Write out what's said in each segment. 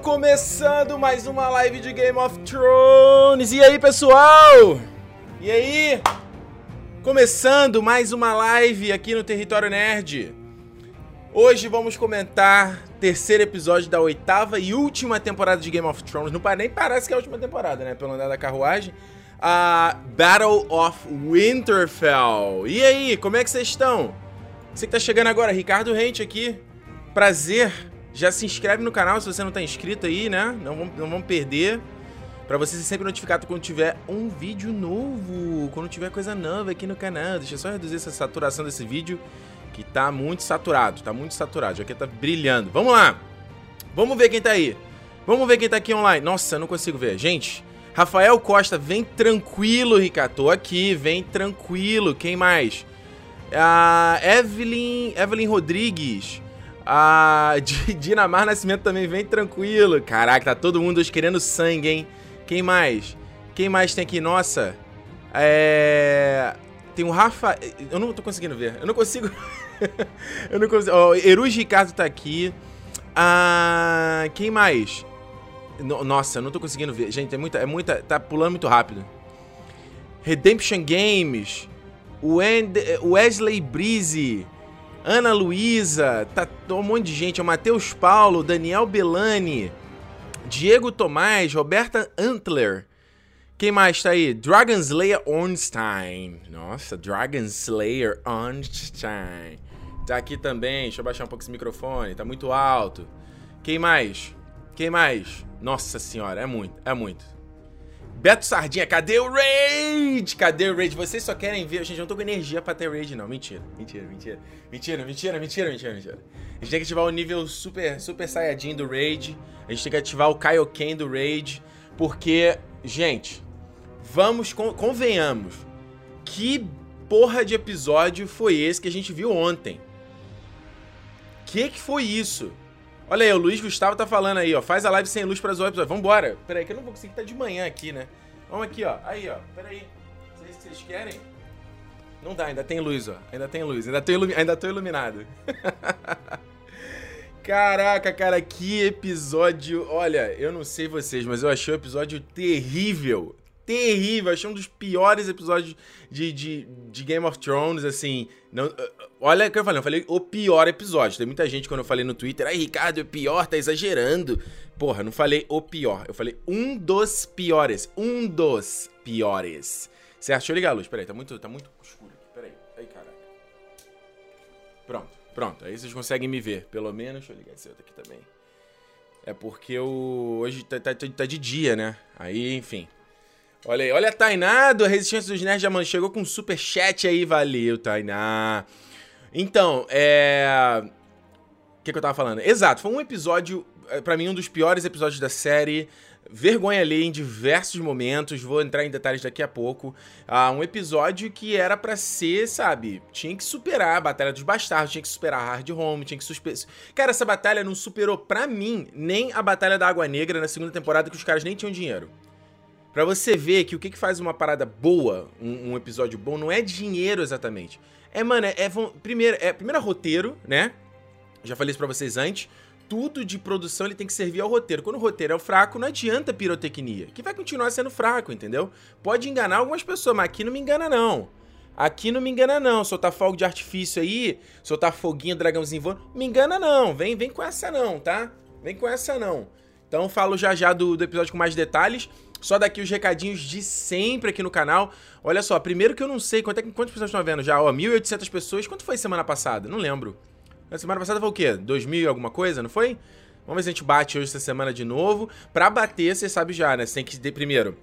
Começando mais uma live de Game of Thrones. E aí, pessoal? E aí? Começando mais uma live aqui no Território Nerd. Hoje vamos comentar terceiro episódio da oitava e última temporada de Game of Thrones. Não nem parece que é a última temporada, né? Pelo andar da carruagem. A Battle of Winterfell. E aí, como é que vocês estão? Você que tá chegando agora, Ricardo Rente aqui. Prazer. Já se inscreve no canal se você não tá inscrito aí, né? Não vamos, não vamos perder. Pra você ser sempre notificado quando tiver um vídeo novo. Quando tiver coisa nova aqui no canal. Deixa eu só reduzir essa saturação desse vídeo. Que tá muito saturado. Tá muito saturado. Já que tá brilhando. Vamos lá. Vamos ver quem tá aí. Vamos ver quem tá aqui online. Nossa, não consigo ver. Gente, Rafael Costa, vem tranquilo, Ricardo. Tô aqui, vem tranquilo. Quem mais? A Evelyn, Evelyn Rodrigues. A Dinamar Nascimento também vem tranquilo. Caraca, tá todo mundo hoje querendo sangue, hein? Quem mais? Quem mais tem aqui? Nossa. É. Tem o Rafa. Eu não tô conseguindo ver. Eu não consigo. eu não consigo. Ó, oh, Erus Ricardo tá aqui. Ah. Quem mais? Nossa, eu não tô conseguindo ver. Gente, é muita. É muita. Tá pulando muito rápido. Redemption Games. Wesley Breeze. Ana Luísa. Tá um monte de gente. É o Matheus Paulo. Daniel Belani. Diego Tomás. Roberta Antler. Quem mais tá aí? Dragon Slayer Ornstein. Nossa, Dragon Slayer Ornstein. Tá aqui também. Deixa eu baixar um pouco esse microfone. Tá muito alto. Quem mais? Quem mais? Nossa senhora, é muito, é muito. Beto Sardinha, cadê o Raid? Cadê o Raid? Vocês só querem ver. Gente, eu não tô com energia pra ter Raid, não. Mentira, mentira, mentira. Mentira, mentira, mentira, mentira, mentira. A gente tem que ativar o nível super, super saiyajin do Raid. A gente tem que ativar o Kaioken do Raid. Porque, gente, vamos, convenhamos. Que porra de episódio foi esse que a gente viu ontem? Que que foi isso? Olha aí, o Luiz Gustavo tá falando aí, ó. Faz a live sem luz pra zoar o episódio. Vambora. Pera aí, que eu não vou conseguir tá de manhã aqui, né? Vamos aqui, ó. Aí, ó. Pera aí. Vocês, vocês querem? Não dá, ainda tem luz, ó. Ainda tem luz. Ainda tô, ilumi ainda tô iluminado. Caraca, cara, que episódio. Olha, eu não sei vocês, mas eu achei o episódio terrível terrível. Achei um dos piores episódios de, de, de Game of Thrones, assim. Não, olha o que eu falei, eu falei o pior episódio. Tem muita gente quando eu falei no Twitter, ai, Ricardo, é pior, tá exagerando. Porra, não falei o pior. Eu falei um dos piores. Um dos piores. Certo? Deixa eu ligar a luz. Peraí, tá muito, tá muito escuro aqui. Peraí. Aí, caraca. Pronto, pronto. Aí vocês conseguem me ver. Pelo menos. Deixa eu ligar esse outro aqui também. É porque eu. Hoje tá, tá, tá de dia, né? Aí, enfim. Olha aí, olha a Tainá do Resistência dos Nerds, já chegou com um super chat aí, valeu, Tainá. Então, é... O que, que eu tava falando? Exato, foi um episódio, é, para mim, um dos piores episódios da série. Vergonha ali em diversos momentos, vou entrar em detalhes daqui a pouco. Ah, um episódio que era para ser, sabe, tinha que superar a Batalha dos Bastardos, tinha que superar a Hard Home, tinha que superar. Cara, essa batalha não superou pra mim nem a Batalha da Água Negra na segunda temporada, que os caras nem tinham dinheiro. Pra você ver que o que, que faz uma parada boa, um, um, episódio bom, não é dinheiro exatamente. É, mano, é, é primeiro, é primeiro é roteiro, né? Já falei isso pra vocês antes. Tudo de produção ele tem que servir ao roteiro. Quando o roteiro é fraco, não adianta pirotecnia, que vai continuar sendo fraco, entendeu? Pode enganar algumas pessoas, mas aqui não me engana não. Aqui não me engana não, soltar fogo de artifício aí, soltar foguinho, dragãozinho voando, me engana não, vem, vem com essa não, tá? Vem com essa não. Então falo já já do, do episódio com mais detalhes. Só daqui os recadinhos de sempre aqui no canal. Olha só, primeiro que eu não sei quanto é, quantas pessoas estão vendo já. Ó, 1.800 pessoas. Quanto foi semana passada? Não lembro. A semana passada foi o quê? 2.000 e alguma coisa, não foi? Vamos ver se a gente bate hoje essa semana de novo. Pra bater, você sabe já, né? Você tem que, primeiro,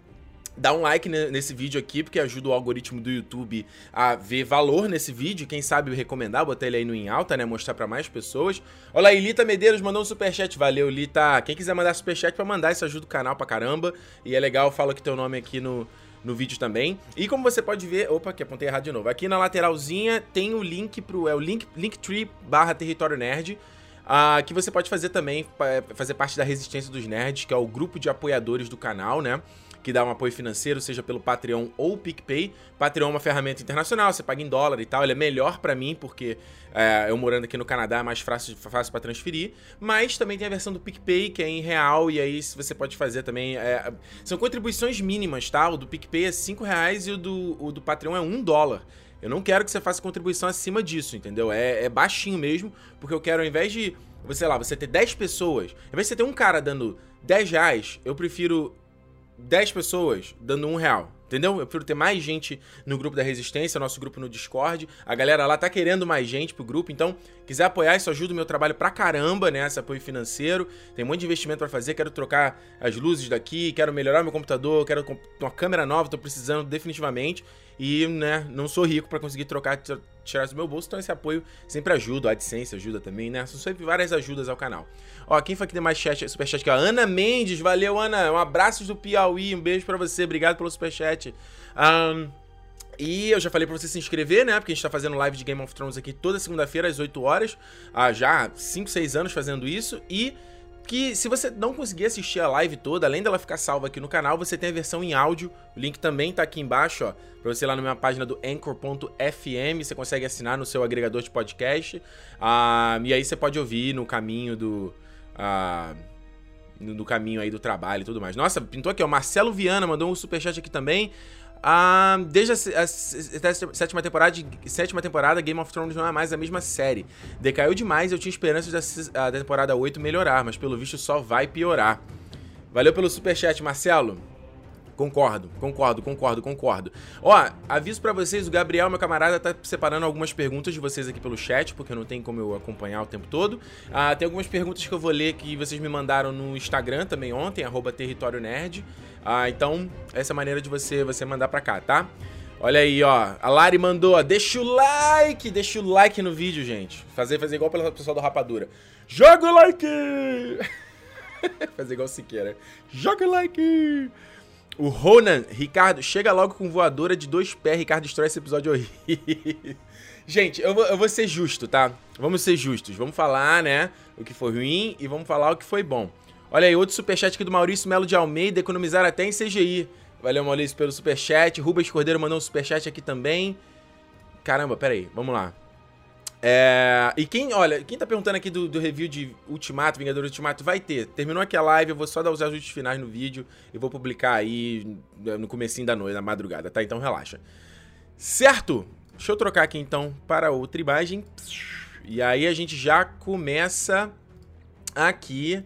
Dá um like nesse vídeo aqui, porque ajuda o algoritmo do YouTube a ver valor nesse vídeo. Quem sabe recomendar, botar ele aí no em alta, né? Mostrar para mais pessoas. Olha aí, Lita Medeiros mandou um superchat. Valeu, Lita. Quem quiser mandar superchat pra mandar, isso ajuda o canal pra caramba. E é legal, fala que teu nome aqui no, no vídeo também. E como você pode ver, opa, que apontei errado de novo. Aqui na lateralzinha tem o link pro é o link linktree barra território nerd. Uh, que você pode fazer também, fazer parte da Resistência dos Nerds, que é o grupo de apoiadores do canal, né? Que dá um apoio financeiro, seja pelo Patreon ou PicPay. Patreon é uma ferramenta internacional, você paga em dólar e tal, ele é melhor para mim, porque é, eu morando aqui no Canadá é mais fácil, fácil para transferir. Mas também tem a versão do PicPay, que é em real, e aí você pode fazer também. É, são contribuições mínimas, tá? O do PicPay é 5 reais e o do, o do Patreon é 1 dólar. Eu não quero que você faça contribuição acima disso, entendeu? É, é baixinho mesmo, porque eu quero, ao invés de, sei lá, você ter 10 pessoas, ao invés de você ter um cara dando 10 reais, eu prefiro 10 pessoas dando 1 real. Entendeu? Eu prefiro ter mais gente no grupo da Resistência, nosso grupo no Discord. A galera lá tá querendo mais gente pro grupo, então quiser apoiar, isso ajuda o meu trabalho pra caramba, né? Esse apoio financeiro. Tem um monte de investimento para fazer, quero trocar as luzes daqui, quero melhorar meu computador, quero uma câmera nova, tô precisando definitivamente. E, né, não sou rico para conseguir trocar, tirar do meu bolso, então esse apoio sempre ajuda, a AdSense ajuda também, né? São sempre várias ajudas ao canal. Ó, quem foi que tem mais chat, superchat aqui? Ó, Ana Mendes, valeu, Ana. Um abraço do Piauí, um beijo para você, obrigado pelo superchat. Um, e eu já falei pra você se inscrever, né? Porque a gente tá fazendo live de Game of Thrones aqui toda segunda-feira, às 8 horas. Ah, já 5, 6 anos fazendo isso. E que se você não conseguir assistir a live toda, além dela ficar salva aqui no canal, você tem a versão em áudio. O link também tá aqui embaixo, ó, pra você ir lá na minha página do anchor.fm, você consegue assinar no seu agregador de podcast. Ah, e aí você pode ouvir no caminho do... Ah, no caminho aí do trabalho e tudo mais. Nossa, pintou aqui, ó, Marcelo Viana mandou um superchat aqui também. Ah, desde a, a, a, sétima temporada, sétima temporada, Game of Thrones não é mais a mesma série. Decaiu demais, eu tinha esperanças da, da temporada 8 melhorar, mas pelo visto só vai piorar. Valeu pelo superchat, Marcelo. Concordo, concordo, concordo, concordo. Ó, aviso para vocês, o Gabriel, meu camarada, tá separando algumas perguntas de vocês aqui pelo chat, porque não tem como eu acompanhar o tempo todo. Ah, tem algumas perguntas que eu vou ler que vocês me mandaram no Instagram também ontem, arroba Território Nerd. Ah, então, essa é a maneira de você, você mandar pra cá, tá? Olha aí, ó. A Lari mandou, ó. Deixa o like, deixa o like no vídeo, gente. Fazer, fazer igual pelo pessoal do Rapadura. Joga o like! fazer igual o Siqueira. Joga o like! O Ronan, Ricardo, chega logo com voadora de dois pés. Ricardo destrói esse episódio horrível. Gente, eu vou, eu vou ser justo, tá? Vamos ser justos. Vamos falar, né? O que foi ruim e vamos falar o que foi bom. Olha aí, outro superchat aqui do Maurício Melo de Almeida, economizar até em CGI. Valeu, Maurício, pelo superchat. Rubens Cordeiro mandou um superchat aqui também. Caramba, pera aí, vamos lá. É, e quem, olha, quem tá perguntando aqui do, do, review de Ultimato, Vingadores Ultimato, vai ter. Terminou aqui a live, eu vou só dar os ajustes finais no vídeo e vou publicar aí no comecinho da noite, na madrugada, tá? Então relaxa. Certo? Deixa eu trocar aqui então para outra imagem. E aí a gente já começa aqui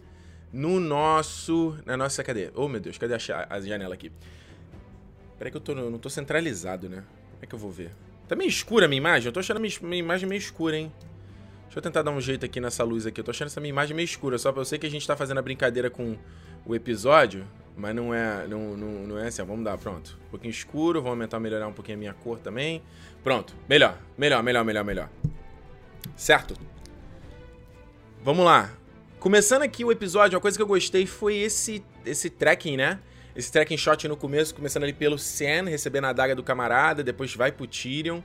no nosso... Na nossa... Cadê? Oh, meu Deus, cadê a, a janela aqui? Peraí que eu tô, não tô centralizado, né? Como é que eu vou ver? Tá meio escura a minha imagem? Eu tô achando a minha, imagem meio escura, hein? Deixa eu tentar dar um jeito aqui nessa luz aqui. Eu tô achando essa minha imagem meio escura. Só pra eu sei que a gente tá fazendo a brincadeira com o episódio. Mas não é, não, não, não é assim. Ó, vamos dar, pronto. Um pouquinho escuro. Vou aumentar, melhorar um pouquinho a minha cor também. Pronto. Melhor, melhor, melhor, melhor, melhor. Certo? Vamos lá. Começando aqui o episódio, uma coisa que eu gostei foi esse, esse tracking, né? Esse tracking shot no começo, começando ali pelo Sen, recebendo a adaga do camarada, depois vai pro Tyrion.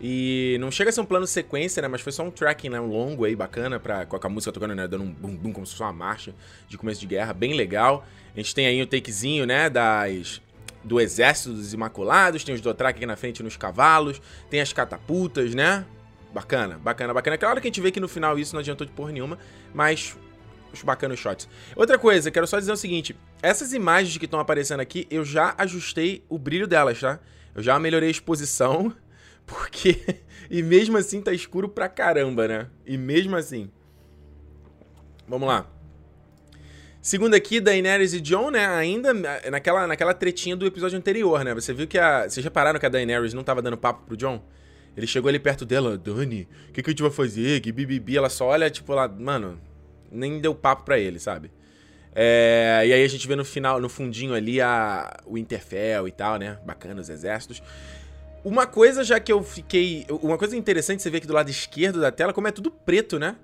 E não chega a ser um plano sequência, né? Mas foi só um tracking, né? Um longo aí, bacana, pra, com a música tocando, né? Dando um bum bum, como se fosse uma marcha de começo de guerra, bem legal. A gente tem aí o takezinho, né? Das, do exército dos Imaculados, tem os Dothraki aqui na frente nos cavalos, tem as catapultas, né? Bacana, bacana, bacana. Claro que a gente vê que no final isso não adiantou de porra nenhuma, mas os bacanas shots. Outra coisa, quero só dizer o seguinte: essas imagens que estão aparecendo aqui, eu já ajustei o brilho delas, tá? Eu já melhorei a exposição, porque. e mesmo assim tá escuro pra caramba, né? E mesmo assim. Vamos lá. Segundo aqui, Daenerys e Jon, né? Ainda naquela, naquela tretinha do episódio anterior, né? Você viu que a. Vocês repararam que a Daenerys não tava dando papo pro Jon? Ele chegou ali perto dela, Dani, o que, que a gente vai fazer? Que bibibi. Ela só olha, tipo, lá, mano, nem deu papo para ele, sabe? É, e aí a gente vê no final, no fundinho ali, a, o Interfell e tal, né? Bacana, os exércitos. Uma coisa já que eu fiquei. Uma coisa interessante você ver aqui do lado esquerdo da tela, como é tudo preto, né?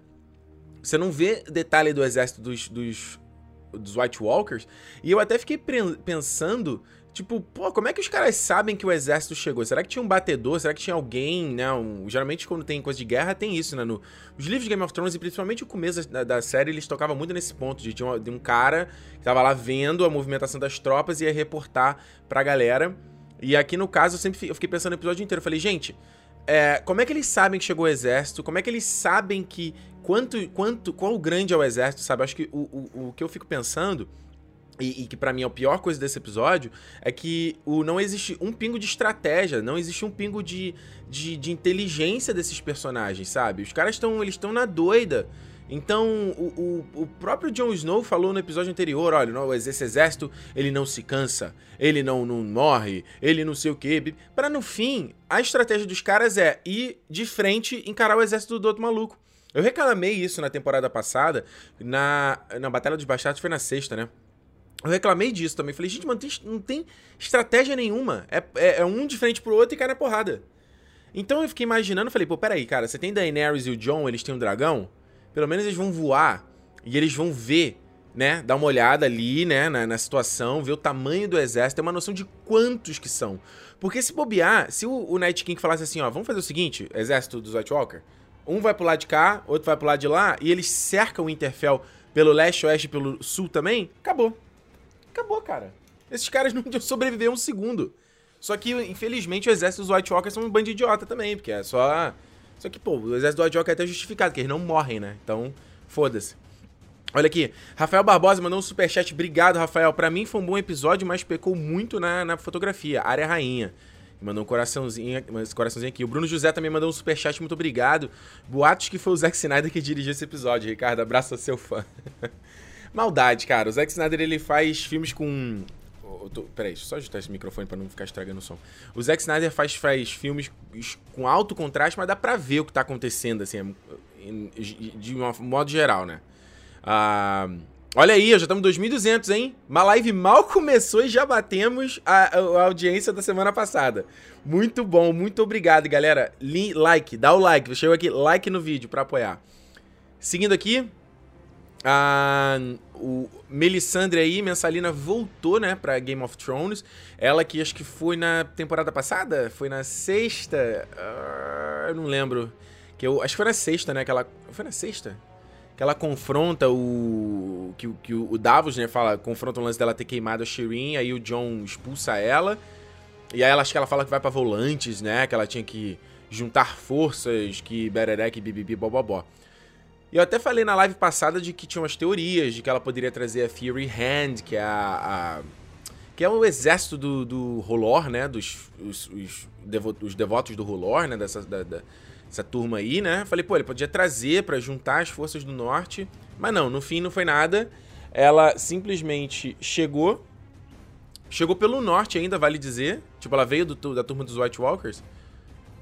Você não vê detalhe do exército dos, dos, dos White Walkers. E eu até fiquei pensando Tipo, pô, como é que os caras sabem que o exército chegou? Será que tinha um batedor? Será que tinha alguém, né? Um... Geralmente, quando tem coisa de guerra, tem isso, né? No... Os livros de Game of Thrones, e principalmente o começo da, da série, eles tocavam muito nesse ponto de, de, um, de um cara que tava lá vendo a movimentação das tropas e ia reportar pra galera. E aqui, no caso, eu sempre eu fiquei pensando no episódio inteiro. Eu falei, gente, é, como é que eles sabem que chegou o exército? Como é que eles sabem que. Quanto. quanto qual grande é o exército, sabe? Acho que o, o, o que eu fico pensando e, e, que para mim é a pior coisa desse episódio, é que o, não existe um pingo de estratégia, não existe um pingo de, de, de inteligência desses personagens, sabe? Os caras estão eles estão na doida. Então, o, o, o, próprio Jon Snow falou no episódio anterior, olha, esse exército, ele não se cansa, ele não, não morre, ele não sei o quê. Para no fim, a estratégia dos caras é ir de frente encarar o exército do outro maluco. Eu reclamei isso na temporada passada, na, na Batalha dos Bastardos, foi na sexta, né? Eu reclamei disso também. Falei, gente, mano, não tem estratégia nenhuma. É, é, é, um de frente pro outro e cai na porrada. Então eu fiquei imaginando, falei, pô, peraí, cara, você tem Daenerys e o John, eles têm um dragão? Pelo menos eles vão voar e eles vão ver, né? Dar uma olhada ali, né, na, na situação, ver o tamanho do exército, ter uma noção de quantos que são. Porque se bobear, se o, o Night King falasse assim, ó, vamos fazer o seguinte, exército dos White Walker, um vai pro lado de cá, outro vai pro lado de lá, e eles cercam o Interfell pelo leste, oeste e pelo sul também, acabou. Acabou, cara. Esses caras não sobreviveram um segundo. Só que, infelizmente, o exército dos White Walkers são um bando de idiota também, porque é só. Só que, pô, o exército do White Walker é até justificado, porque eles não morrem, né? Então, foda-se. Olha aqui, Rafael Barbosa mandou um superchat. Obrigado, Rafael. Para mim foi um bom episódio, mas pecou muito na, na fotografia. Área rainha. Mandou um coraçãozinho, um coraçãozinho aqui. O Bruno José também mandou um superchat, muito obrigado. Boatos que foi o Zack Snyder que dirigiu esse episódio, Ricardo. Abraço a seu fã. Maldade, cara. O Zack Snyder, ele faz filmes com... Tô... Peraí, deixa eu só ajustar esse microfone pra não ficar estragando o som. O Zack Snyder faz, faz filmes com alto contraste, mas dá pra ver o que tá acontecendo, assim, de um modo geral, né? Ah, olha aí, já estamos em 2.200, hein? Uma live mal começou e já batemos a, a, audiência da semana passada. Muito bom, muito obrigado, galera. Like, dá o like. Chegou aqui, like no vídeo pra apoiar. Seguindo aqui, a, o Melisandre aí, Mensalina, voltou, né, pra Game of Thrones. Ela que acho que foi na temporada passada, foi na sexta, uh, eu não lembro. Que eu, acho que foi na sexta, né, que ela... Foi na sexta? Que ela confronta o... Que, que o Davos, né, fala, confronta o lance dela ter queimado a Shireen, aí o John expulsa ela. E aí ela, acho que ela fala que vai pra Volantes, né, que ela tinha que juntar forças, que bererec, bibibi, bobobó. E eu até falei na live passada de que tinha umas teorias de que ela poderia trazer a Fury Hand, que é a. a que é o exército do, do Rolor, né? Dos os, os, devotos, os devotos do Rolor, né? Dessa, da, da, dessa turma aí, né? Falei, pô, ele podia trazer para juntar as forças do norte. Mas não, no fim não foi nada. Ela simplesmente chegou. Chegou pelo norte ainda, vale dizer. Tipo, ela veio do, da turma dos White Walkers.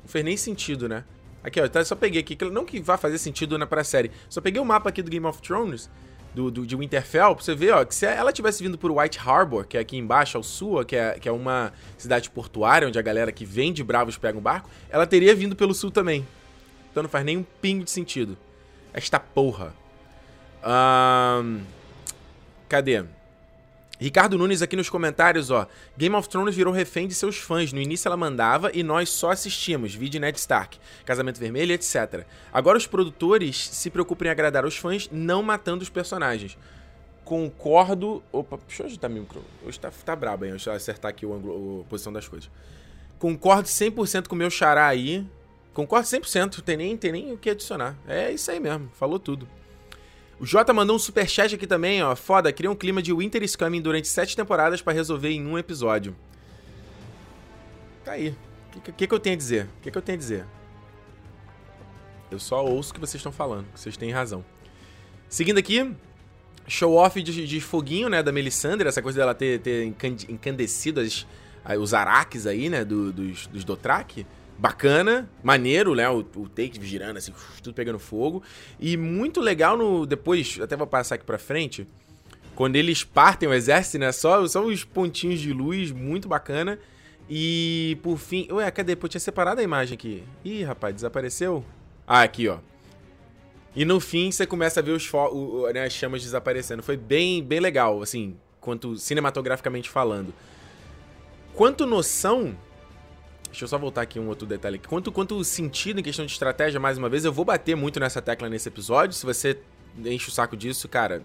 Não fez nem sentido, né? Aqui, ó, tá, só peguei aqui, não que vá fazer sentido na pra série, só peguei o mapa aqui do Game of Thrones, do, do, de Winterfell, pra você ver, ó, que se ela tivesse vindo por White Harbor, que é aqui embaixo, ao sul, que é, que é uma cidade portuária, onde a galera que vem de Bravos pega um barco, ela teria vindo pelo sul também. Então não faz nem um pingo de sentido. Esta porra. Um, cadê? Ricardo Nunes aqui nos comentários, ó. Game of Thrones virou refém de seus fãs. No início ela mandava e nós só assistíamos. Vídeo Ned Stark, Casamento Vermelho, etc. Agora os produtores se preocupam em agradar os fãs, não matando os personagens. Concordo. Opa, deixa eu ajustar meu micro. Hoje tá, tá brabo, hein? Deixa eu acertar aqui o ângulo, a posição das coisas. Concordo 100% com o meu xará aí. Concordo 100%. Tem nem, tem nem o que adicionar. É isso aí mesmo. Falou tudo. O Jota mandou um superchat aqui também, ó. Foda, cria um clima de Winter is Coming durante sete temporadas para resolver em um episódio. Tá aí. O que, que, que, eu tenho a dizer? O que, que eu tenho a dizer? Eu só ouço o que vocês estão falando, vocês têm razão. Seguindo aqui, show off de, de foguinho, né, da Melisandre, essa coisa dela ter, ter encandecido as, os araques aí, né, do, dos, dos Dothraki bacana, maneiro, né? O, o take girando, assim, tudo pegando fogo. E muito legal no. Depois, até vou passar aqui pra frente. Quando eles partem o exército, né? Só, só os pontinhos de luz, muito bacana. E por fim. Ué, cadê? Pô, tinha separado a imagem aqui. Ih, rapaz, desapareceu? Ah, aqui, ó. E no fim você começa a ver os o, né, as chamas desaparecendo. Foi bem, bem legal, assim, quanto cinematograficamente falando. quanto noção. Deixa eu só voltar aqui um outro detalhe. Quanto, quanto sentido em questão de estratégia, mais uma vez, eu vou bater muito nessa tecla nesse episódio. Se você enche o saco disso, cara.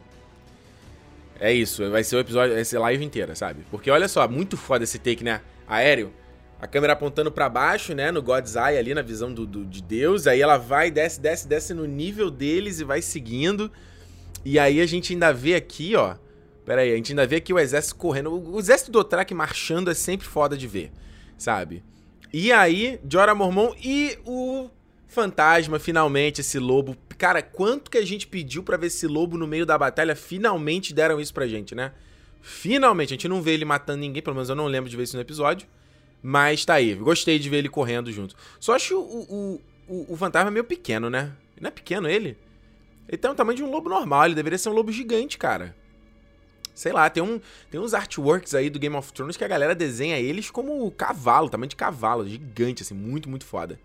É isso, vai ser o episódio, vai ser live inteira, sabe? Porque olha só, muito foda esse take, né? Aéreo. A câmera apontando para baixo, né? No God's Eye ali, na visão do, do, de Deus. Aí ela vai, desce, desce, desce no nível deles e vai seguindo. E aí a gente ainda vê aqui, ó. Pera aí, a gente ainda vê aqui o exército correndo. O, exército do Otrak marchando é sempre foda de ver, sabe? E aí, Jorah Mormon e o fantasma, finalmente, esse lobo. Cara, quanto que a gente pediu para ver esse lobo no meio da batalha? Finalmente deram isso pra gente, né? Finalmente, a gente não vê ele matando ninguém, pelo menos eu não lembro de ver isso no episódio. Mas tá aí, gostei de ver ele correndo junto. Só acho o, o, o, o fantasma meio pequeno, né? Não é pequeno ele? Ele tem o tamanho de um lobo normal, ele deveria ser um lobo gigante, cara. Sei lá, tem, um, tem uns artworks aí do Game of Thrones que a galera desenha eles como cavalo, tamanho de cavalo, gigante, assim, muito, muito foda.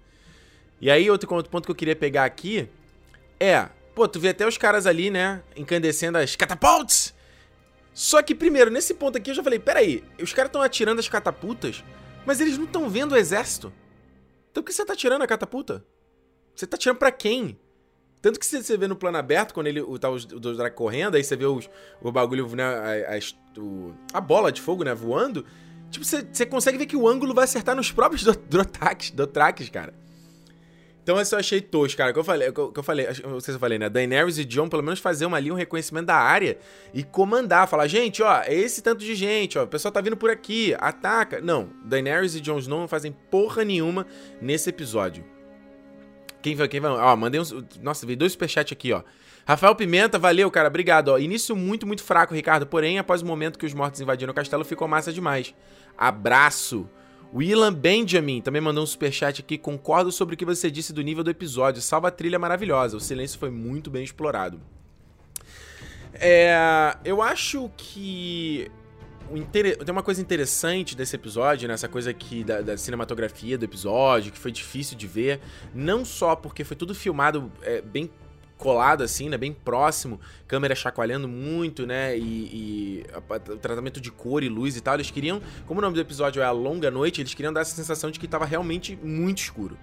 E aí, outro, outro ponto que eu queria pegar aqui é, pô, tu vê até os caras ali, né, encandecendo as catapultas. Só que, primeiro, nesse ponto aqui eu já falei, peraí, os caras estão atirando as catapultas, mas eles não estão vendo o exército. Então por que você tá atirando a catapulta? Você tá atirando para quem? Tanto que você vê no plano aberto, quando ele tá os, os Drake correndo, aí você vê os, o bagulho, né, a, a, o, a, bola de fogo, né, voando. Tipo, você, você consegue ver que o ângulo vai acertar nos próprios Dotraques, do, do cara. Então isso eu achei tosco, cara. Que eu falei, que eu, falei, não sei se eu falei, né? Daenerys e John, pelo menos fazer uma, ali um reconhecimento da área e comandar, falar, gente, ó, é esse tanto de gente, ó, o pessoal tá vindo por aqui, ataca. Não, Daenerys e Jon não fazem porra nenhuma nesse episódio. Quem vai, quem vai? Ó, mandei uns. Nossa, veio dois superchats aqui, ó. Rafael Pimenta, valeu, cara, obrigado. Ó, início muito, muito fraco, Ricardo. Porém, após o momento que os mortos invadiram o castelo, ficou massa demais. Abraço. Willan Benjamin também mandou um superchat aqui. Concordo sobre o que você disse do nível do episódio. Salva a trilha maravilhosa. O silêncio foi muito bem explorado. É, eu acho que tem uma coisa interessante desse episódio, né? coisa aqui da, da, cinematografia do episódio, que foi difícil de ver, não só porque foi tudo filmado é, bem colado assim, né, bem próximo, câmera chacoalhando muito, né, e, e o tratamento de cor e luz e tal, eles queriam, como o nome do episódio é A Longa Noite, eles queriam dar essa sensação de que estava realmente muito escuro.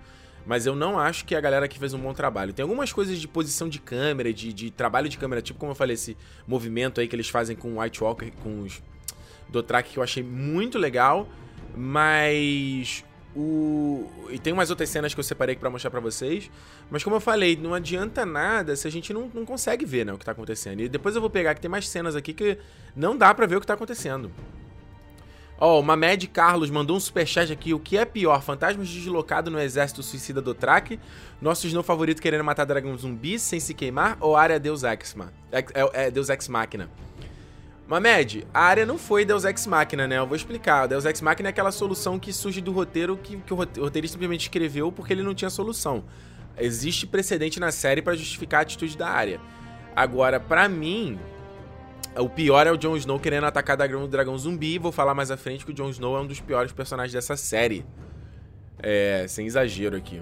Mas eu não acho que a galera aqui fez um bom trabalho. Tem algumas coisas de posição de câmera, de, de trabalho de câmera, tipo como eu falei, esse movimento aí que eles fazem com o White Walker, com os do track que eu achei muito legal, mas o e tem umas outras cenas que eu separei para mostrar para vocês, mas como eu falei, não adianta nada se a gente não, não consegue ver, né, o que tá acontecendo. E depois eu vou pegar que tem mais cenas aqui que não dá para ver o que tá acontecendo. Ó, oh, o Mamed Carlos mandou um superchat aqui. O que é pior, fantasmas deslocados no exército suicida do Track, nosso Snow favorito querendo matar dragão zumbi sem se queimar, ou área Deus Ex, é, é Deus Ex Machina? Mamed, a área não foi Deus Ex Machina, né? Eu vou explicar. Deus Ex Machina é aquela solução que surge do roteiro que, que o roteirista simplesmente escreveu porque ele não tinha solução. Existe precedente na série para justificar a atitude da área. Agora, para mim, o pior é o Jon Snow querendo atacar o dragão zumbi. Vou falar mais à frente que o Jon Snow é um dos piores personagens dessa série. É, sem exagero aqui.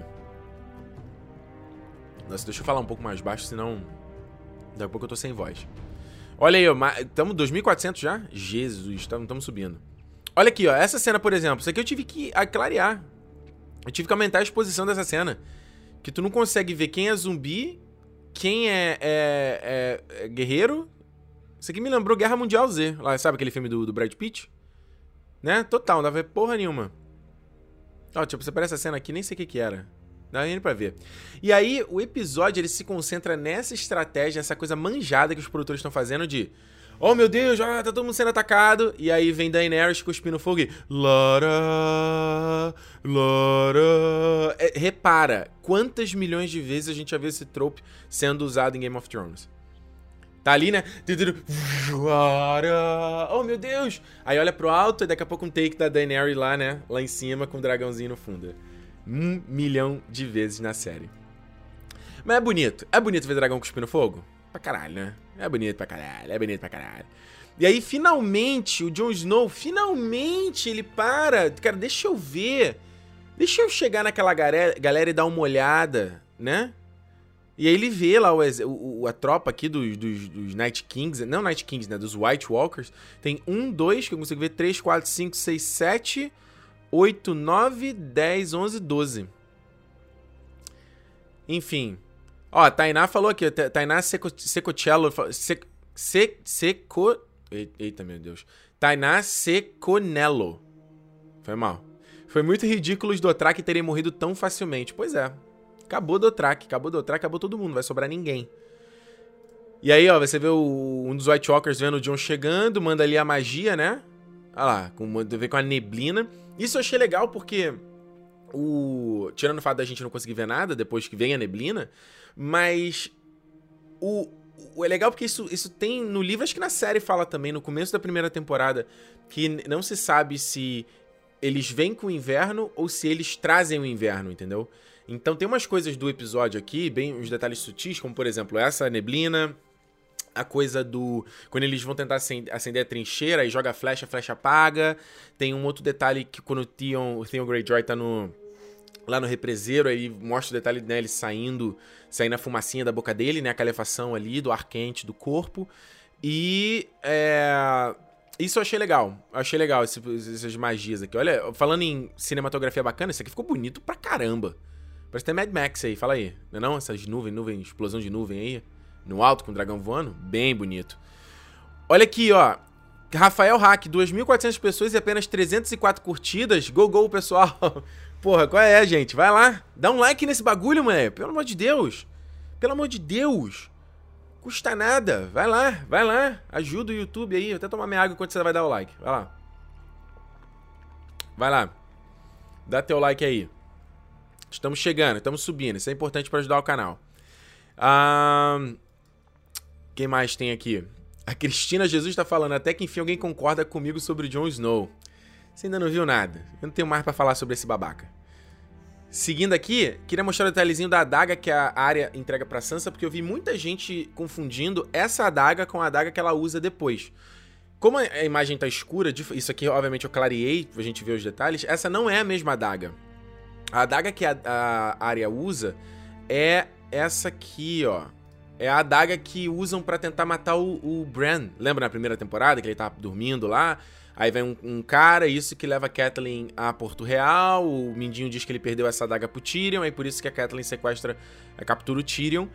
Nossa, deixa eu falar um pouco mais baixo, senão daqui a pouco eu tô sem voz. Olha aí, estamos 2.400 já? Jesus, estamos subindo. Olha aqui, ó, essa cena, por exemplo, isso aqui eu tive que clarear. Eu tive que aumentar a exposição dessa cena. Que tu não consegue ver quem é zumbi, quem é, é, é, é guerreiro. Isso aqui me lembrou Guerra Mundial Z. Lá, sabe aquele filme do, do Brad Pitt? Né? Total, não dá pra ver porra nenhuma. Ó, tipo, você aparece essa cena aqui, nem sei o que que era. Dá nem pra ver. E aí, o episódio ele se concentra nessa estratégia, essa coisa manjada que os produtores estão fazendo de. Oh meu Deus, já tá todo mundo sendo atacado. E aí vem Daenerys cuspindo fogo e. Lara. Lara. É, repara, quantas milhões de vezes a gente já viu esse trope sendo usado em Game of Thrones? Tá ali, né? Oh, meu Deus! Aí olha pro alto e daqui a pouco um take da Daenerys lá, né? Lá em cima com o dragãozinho no fundo um milhão de vezes na série. Mas é bonito. É bonito ver dragão cuspindo fogo? Pra caralho, né? É bonito pra caralho, é bonito pra caralho. E aí, finalmente, o Jon Snow, finalmente ele para. Cara, deixa eu ver. Deixa eu chegar naquela galera, e dar uma olhada, né? E aí ele vê lá o, o a tropa aqui dos, dos, dos, Night Kings, não Night Kings, né? Dos White Walkers. Tem um, dois, que eu consigo ver, três, quatro, cinco, seis, sete, oito, nove, dez, onze, doze. Enfim. Ó, a Tainá falou aqui, Tainá Seco, Secocello, Seco, Seco... Eita, meu Deus. Tainá Seconello. Foi mal. Foi muito ridículo os Dothraki terem morrido tão facilmente. Pois é. Acabou Dothraki, acabou Dothraki, acabou todo mundo, vai sobrar ninguém. E aí, ó, você vê o, um dos White Walkers vendo o John chegando, manda ali a magia, né? Olha lá, com, ver com a neblina. Isso eu achei legal porque o tirando o fato da gente não conseguir ver nada depois que vem a neblina, mas o, o é legal porque isso, isso tem no livro, acho que na série fala também no começo da primeira temporada que não se sabe se eles vêm com o inverno ou se eles trazem o inverno, entendeu? Então tem umas coisas do episódio aqui, bem uns detalhes sutis, como por exemplo essa neblina, a coisa do. Quando eles vão tentar acender a trincheira e joga a flecha, a flecha apaga. Tem um outro detalhe que quando o Theon, o Theon Greyjoy tá no. Lá no represeiro, aí mostra o detalhe né, ele saindo, saindo a fumacinha da boca dele, né? A calefação ali, do ar quente do corpo. E. É, isso eu achei legal. Eu achei legal esse, essas magias aqui. Olha, falando em cinematografia bacana, isso aqui ficou bonito pra caramba. Parece ter Mad Max aí, fala aí. Não é não? Essas nuvens, nuvem, explosão de nuvem aí. No alto, com o dragão voando. Bem bonito. Olha aqui, ó. Rafael Hack, 2.400 pessoas e apenas 304 curtidas. Go, go, pessoal. Porra, qual é, gente? Vai lá. Dá um like nesse bagulho, mano. Pelo amor de Deus. Pelo amor de Deus. Custa nada. Vai lá, vai lá. Ajuda o YouTube aí. Vou até tomar minha água enquanto você vai dar o like. Vai lá. Vai lá. Dá teu like aí. Estamos chegando, estamos subindo. Isso é importante para ajudar o canal. Ah, quem mais tem aqui? A Cristina Jesus está falando, até que enfim alguém concorda comigo sobre Jon Snow. Você ainda não viu nada. Eu não tenho mais para falar sobre esse babaca. Seguindo aqui, queria mostrar o detalhezinho da adaga que a área entrega para Sansa, porque eu vi muita gente confundindo essa adaga com a adaga que ela usa depois. Como a imagem tá escura, isso aqui obviamente eu clareei pra gente ver os detalhes, essa não é a mesma adaga. A adaga que a, a área usa é essa aqui, ó. É a adaga que usam para tentar matar o, o Bran. Lembra na primeira temporada que ele tá dormindo lá? Aí vem um, um, cara, isso que leva a Catelyn a Porto Real. O Mindinho diz que ele perdeu essa adaga pro Tyrion, aí por isso que a Catelyn sequestra, captura o Tyrion.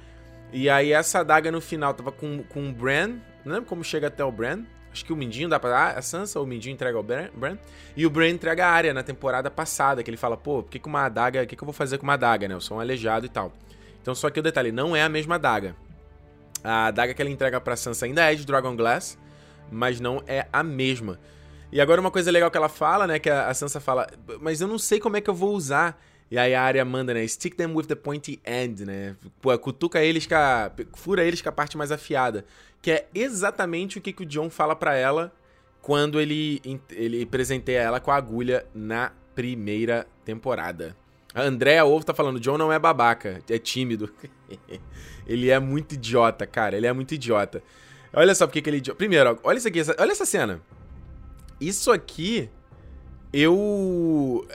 E aí essa adaga no final tava com, com o Bran. Não lembro como chega até o Bran. Acho que o Mindinho dá pra dar a Sansa, ou o Mindinho entrega ao Bran. E o Bran entrega a área na temporada passada, que ele fala, pô, por que, que uma adaga. O que, que eu vou fazer com uma adaga, né? Eu sou um aleijado e tal. Então, só que o detalhe, não é a mesma adaga. A adaga que ela entrega pra Sansa ainda é de Dragon Glass, mas não é a mesma. E agora uma coisa legal que ela fala, né? Que a Sansa fala, mas eu não sei como é que eu vou usar. E aí a área manda, né? Stick them with the pointy end, né? Pô, cutuca eles com a... Fura eles com a parte mais afiada. Que é exatamente o que, que o John fala para ela quando ele, ele presenteia ela com a agulha na primeira temporada. A Andrea Ovo tá falando, John não é babaca, é tímido. ele é muito idiota, cara, ele é muito idiota. Olha só porque que ele é. Primeiro, olha isso aqui, olha essa cena. Isso aqui eu,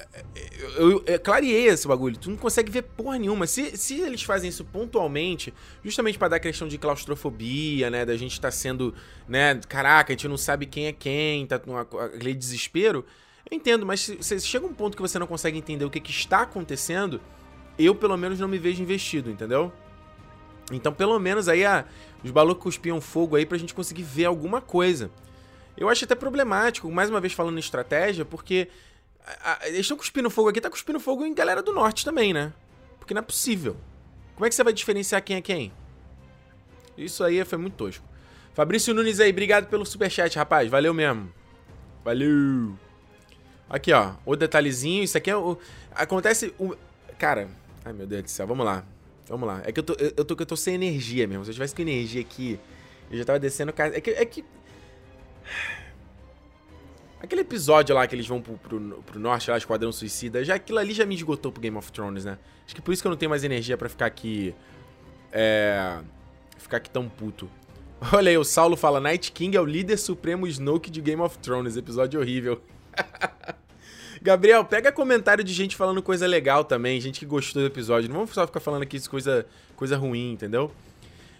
eu, eu, clareei esse bagulho. Tu não consegue ver porra nenhuma. Se, se eles fazem isso pontualmente, justamente para dar questão de claustrofobia, né? Da gente tá sendo, né? Caraca, a gente não sabe quem é quem, tá com aquele desespero. Entendo, mas se, se, chega um ponto que você não consegue entender o que, que está acontecendo, eu pelo menos não me vejo investido, entendeu? Então, pelo menos aí a, os balões cuspiam fogo aí pra gente conseguir ver alguma coisa. Eu acho até problemático, mais uma vez falando em estratégia, porque a, a, eles estão cuspindo fogo aqui, tá cuspindo fogo em galera do norte também, né? Porque não é possível. Como é que você vai diferenciar quem é quem? Isso aí foi muito tosco. Fabrício Nunes aí, obrigado pelo superchat, rapaz. Valeu mesmo. Valeu. Aqui, ó. O detalhezinho. Isso aqui é o. Acontece. O... Cara. Ai, meu Deus do céu. Vamos lá. Vamos lá. É que eu tô, eu tô, eu tô sem energia mesmo. Se eu tivesse com energia aqui, eu já tava descendo. É que, é que Aquele episódio lá que eles vão pro, pro, pro, norte, lá, Esquadrão Suicida, já aquilo ali já me esgotou pro Game of Thrones, né? Acho que por isso que eu não tenho mais energia para ficar aqui. É. Ficar aqui tão puto. Olha aí, o Saulo fala: Night King é o líder supremo Snoke de Game of Thrones. Episódio horrível. Gabriel, pega comentário de gente falando coisa legal também, gente que gostou do episódio. Não vamos só ficar falando aqui coisa, coisa ruim, entendeu?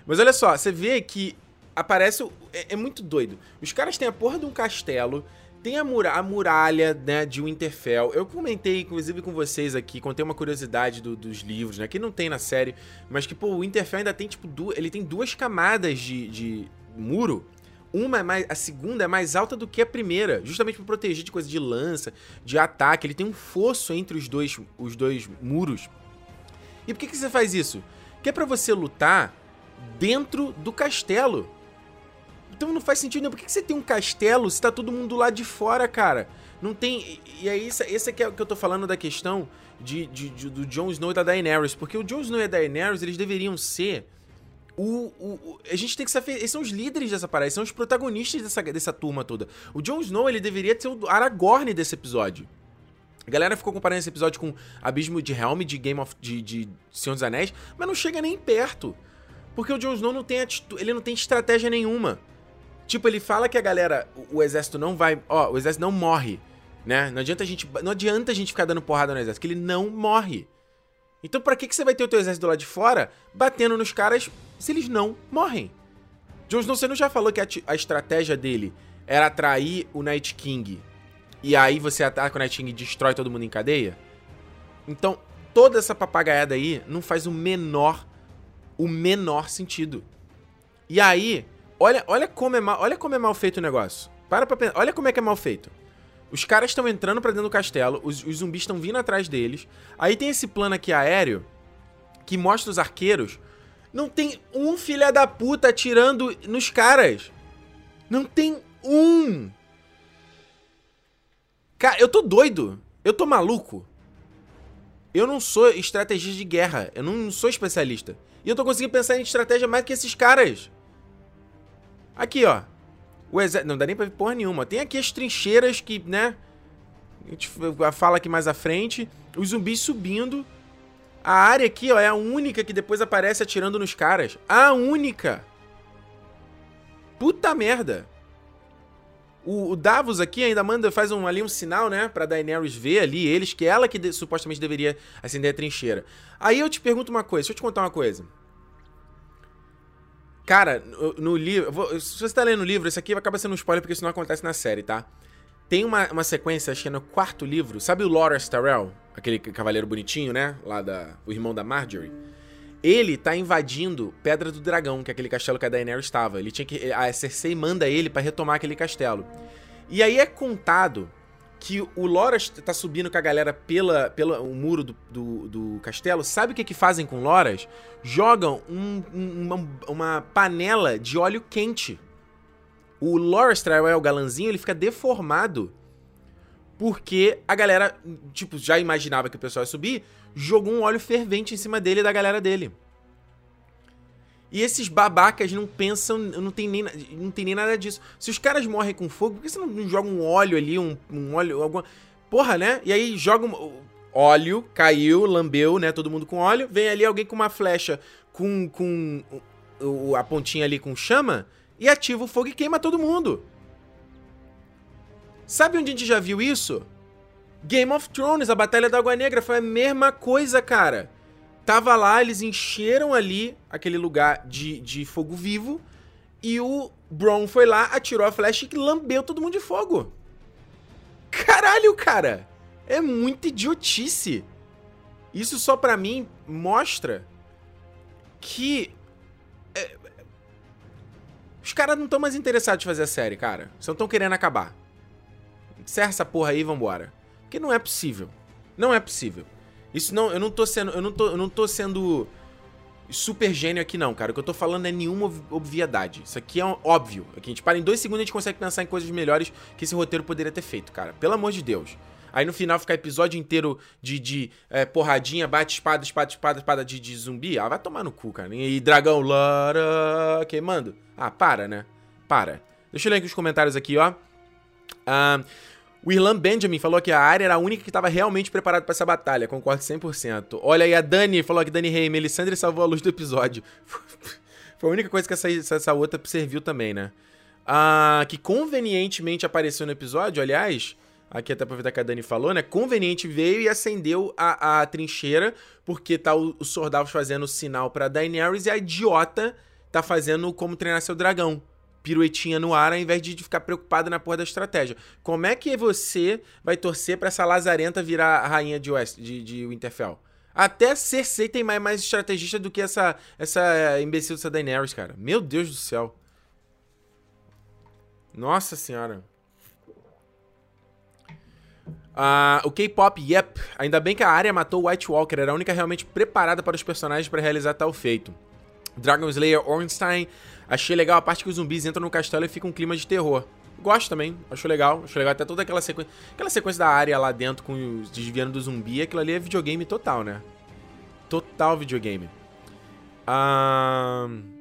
Mas olha só, você vê que aparece. É, é, muito doido. Os caras têm a porra de um castelo. Tem a, muralha, a muralha né, de Winterfell. Eu comentei, inclusive, com vocês aqui, contei uma curiosidade do, dos livros, né? Que não tem na série, mas que, pô, o Winterfell ainda tem, tipo, ele tem duas camadas de, de muro. Uma é mais. A segunda é mais alta do que a primeira, justamente para proteger de coisa de lança, de ataque. Ele tem um fosso entre os dois, os dois muros. E por que, que você faz isso? Que é pra você lutar dentro do castelo. Então não faz sentido nenhum. Por que, você tem um castelo se tá todo mundo lá de fora, cara? Não tem. E aí, esse, esse é o que eu tô falando da questão de, de, de, do Jon Snow e da Daenerys. Porque o Jon Snow e a Daenerys, eles deveriam ser. O, o, a gente tem que saber. Eles são os líderes dessa parada, são os protagonistas dessa, dessa turma toda. O Jon Snow, ele deveria ser o Aragorn desse episódio. A galera ficou comparando esse episódio com Abismo de Helm de Game of. de, de Senhor dos Anéis, mas não chega nem perto. Porque o Jon Snow não tem atitude, ele não tem estratégia nenhuma. Tipo, ele fala que a galera, o, o exército não vai, ó, o exército não morre, né? Não adianta a gente, não adianta a gente ficar dando porrada no exército, que ele não morre. Então, para que que você vai ter o teu exército lá de fora batendo nos caras se eles não morrem? Jon Snow, você não já falou que a, a estratégia dele era atrair o Night King e aí você ataca o Night King e destrói todo mundo em cadeia? Então, toda essa papagaiada aí não faz o menor o menor sentido. E aí, olha, olha como é mal, olha como é mal feito o negócio. Para pra pensar, olha como é que é mal feito. Os caras estão entrando para dentro do castelo, os, os zumbis estão vindo atrás deles. Aí tem esse plano aqui aéreo que mostra os arqueiros. Não tem um filha da puta atirando nos caras. Não tem um. Cara, eu tô doido. Eu tô maluco. Eu não sou estrategista de guerra. Eu não sou especialista. E eu tô conseguindo pensar em estratégia mais que esses caras. Aqui, ó. O exército. Não dá nem pra ver porra nenhuma. Tem aqui as trincheiras que, né? A gente fala aqui mais à frente. Os zumbis subindo. A área aqui, ó, é a única que depois aparece atirando nos caras. A única! Puta merda! O, o, Davos aqui ainda manda, faz um, ali um sinal, né, pra Daenerys ver ali eles, que é ela que de, supostamente deveria acender a trincheira. Aí eu te pergunto uma coisa, deixa eu te contar uma coisa. Cara, no, no livro, se você tá lendo o livro, isso aqui acaba sendo um spoiler porque isso não acontece na série, tá? Tem uma, uma sequência, acho que é no quarto livro, sabe o Loras Tyrell? Aquele cavaleiro bonitinho, né, lá da, o irmão da Marjorie? Ele tá invadindo Pedra do Dragão, que é aquele castelo que a Daenerys estava. Ele tinha que a Cersei manda ele para retomar aquele castelo. E aí é contado que o Loras tá subindo com a galera pela, pelo o muro do, do, do, castelo. Sabe o que que fazem com Loras? Jogam um, um, uma, uma, panela de óleo quente. O Loras Tyrell, o galanzinho, ele fica deformado porque a galera, tipo, já imaginava que o pessoal ia subir, jogou um óleo fervente em cima dele e da galera dele. E esses babacas não pensam, não tem nem, não tem nem nada disso. Se os caras morrem com fogo, por que você não joga um óleo ali, um, um óleo, alguma... Porra, né? E aí joga um, óleo, caiu, lambeu, né? Todo mundo com óleo. Vem ali alguém com uma flecha com, com a pontinha ali com chama e ativa o fogo e queima todo mundo. Sabe onde a gente já viu isso? Game of Thrones, a Batalha da Água Negra, foi a mesma coisa, cara. Tava lá, eles encheram ali aquele lugar de, de fogo vivo e o Bron foi lá, atirou a flecha e lambeu todo mundo de fogo. Caralho, cara! É muita idiotice. Isso só para mim mostra que os caras não estão mais interessados em fazer a série, cara. Só estão querendo acabar. Encerra essa porra aí e vambora. Porque não é possível. Não é possível. Isso não, eu não tô sendo, eu não tô, eu não tô sendo super gênio aqui não, cara. O que eu tô falando é nenhuma obviedade. Isso aqui é óbvio. Aqui a gente para em dois segundos e a gente consegue pensar em coisas melhores que esse roteiro poderia ter feito, cara. Pelo amor de Deus. Aí no final ficar episódio inteiro de, de é, porradinha, bate espada, espada, espada, espada de, de zumbi. Ah, vai tomar no cu, cara. E dragão, lara, queimando. Ah, para, né? Para. Deixa eu ler aqui os comentários aqui, ó. Ah... O Irlan Benjamin falou que a área era a única que estava realmente preparada para essa batalha. Concordo 100%. Olha aí, a Dani falou que Dani Rei, Melisandre salvou a luz do episódio. Foi a única coisa que essa, essa outra serviu também, né? Ah, que convenientemente apareceu no episódio, aliás. Aqui até aproveitar que a Dani falou, né? Conveniente veio e acendeu a, a trincheira, porque tá o, os soldados fazendo sinal pra Daenerys e a idiota tá fazendo como treinar seu dragão. Piruetinha no ar, ao invés de ficar preocupado na porra da estratégia. Como é que você vai torcer pra essa lazarenta virar a rainha de, West, de, de Winterfell? Até Cersei tem mais, mais estrategista do que essa, essa imbecil dessa Daenerys, cara. Meu Deus do céu. Nossa senhora. Uh, o K-pop, yep. Ainda bem que a área matou o White Walker, era a única realmente preparada para os personagens para realizar tal feito. Dragon Slayer Ornstein, achei legal a parte que os zumbis entram no castelo e fica um clima de terror. Gosto também, acho legal, acho legal até toda aquela sequência, aquela sequência da área lá dentro com os desviando do zumbi, aquilo ali é videogame total, né? Total videogame. Ahn... Uh...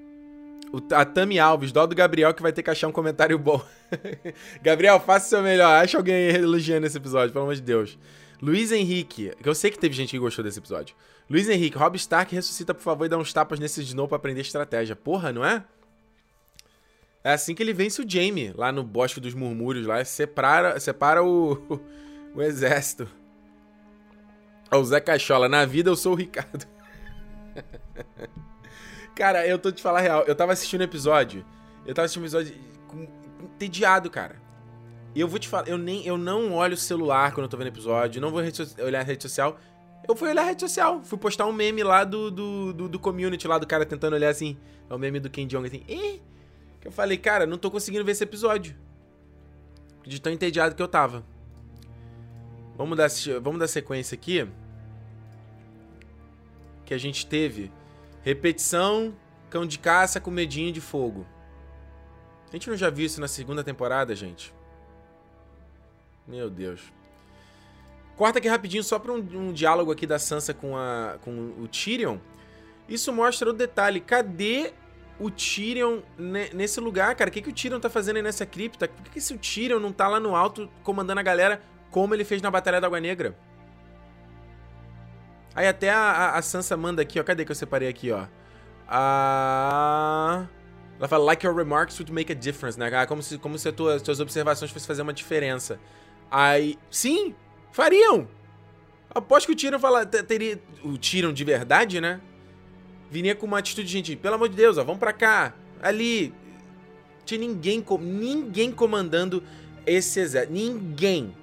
A Tami Alves, dó do Gabriel, que vai ter que achar um comentário bom. Gabriel, faça o seu melhor. Acha alguém elogiando esse episódio, pelo amor de Deus. Luiz Henrique, que eu sei que teve gente que gostou desse episódio. Luiz Henrique, Rob Stark ressuscita, por favor, e dá uns tapas nesse Snow pra aprender estratégia. Porra, não é? É assim que ele vence o Jamie, lá no Bosque dos Murmúrios, lá. Separa, separa o, o exército. Ó, o Zé Cachola. Na vida eu sou o Ricardo. Cara, eu tô te falar a real. Eu tava assistindo o episódio. Eu tava assistindo o episódio com, entediado, cara. E eu vou te falar, eu nem eu não olho o celular quando eu tô vendo episódio, não vou olhar a rede social. Eu fui olhar a rede social, fui postar um meme lá do, do, do, do community lá do cara tentando olhar assim. É o meme do Ken Jong assim. Ih! Que eu falei, cara, não tô conseguindo ver esse episódio. De tão entediado que eu tava. Vamos dar, vamos dar sequência aqui. Que a gente teve Repetição, cão de caça com medinho de fogo. A gente não já viu isso na segunda temporada, gente? Meu Deus. Corta aqui rapidinho só para um, um, diálogo aqui da Sansa com, a, com o Tyrion. Isso mostra o detalhe. Cadê o Tyrion nesse lugar, cara? O que, que o Tyrion tá fazendo aí nessa cripta? Por que, que esse Tyrion não tá lá no alto comandando a galera como ele fez na Batalha da Água Negra? Aí até a, a, Sansa manda aqui, ó. Cadê que eu separei aqui, ó? A... Ela fala, like your remarks would make a difference, né? Ah, como se, como se as tuas, observações fossem fazer uma diferença. Aí, sim, fariam. Aposto que o Tyrion fala, teria... O Tyrion de verdade, né? Viria com uma atitude de gente, pelo amor de Deus, ó, vamos pra cá. Ali. Tinha ninguém, ninguém comandando esse exército. Ninguém.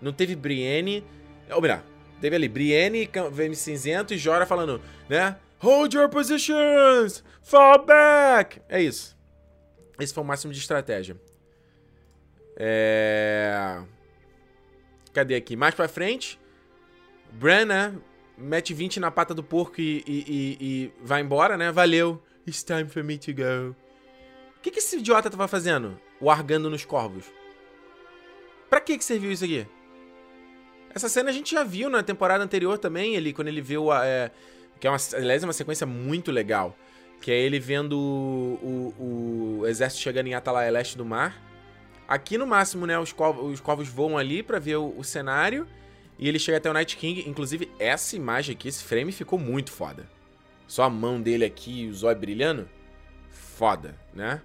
Não teve Brienne. Ou melhor, Teve ali Brienne, VM cinzento e Jora falando, né? Hold your positions! Fall back! É isso. Esse foi o máximo de estratégia. É... Cadê aqui? Mais pra frente. Bran, né? Mete 20 na pata do porco e, e, e, e vai embora, né? Valeu. It's time for me to go. O que, que esse idiota tava fazendo? Largando nos corvos. Pra que, que serviu isso aqui? Essa cena a gente já viu na temporada anterior também, ele, quando ele viu a. É, que é uma, aliás, é uma sequência muito legal. Que é ele vendo o, o, o exército chegando em Atalaia Leste do Mar. Aqui no máximo, né, os corvos, os corvos voam ali para ver o, o, cenário. E ele chega até o Night King. Inclusive, essa imagem aqui, esse frame ficou muito foda. Só a mão dele aqui e os olhos brilhando. Foda, né?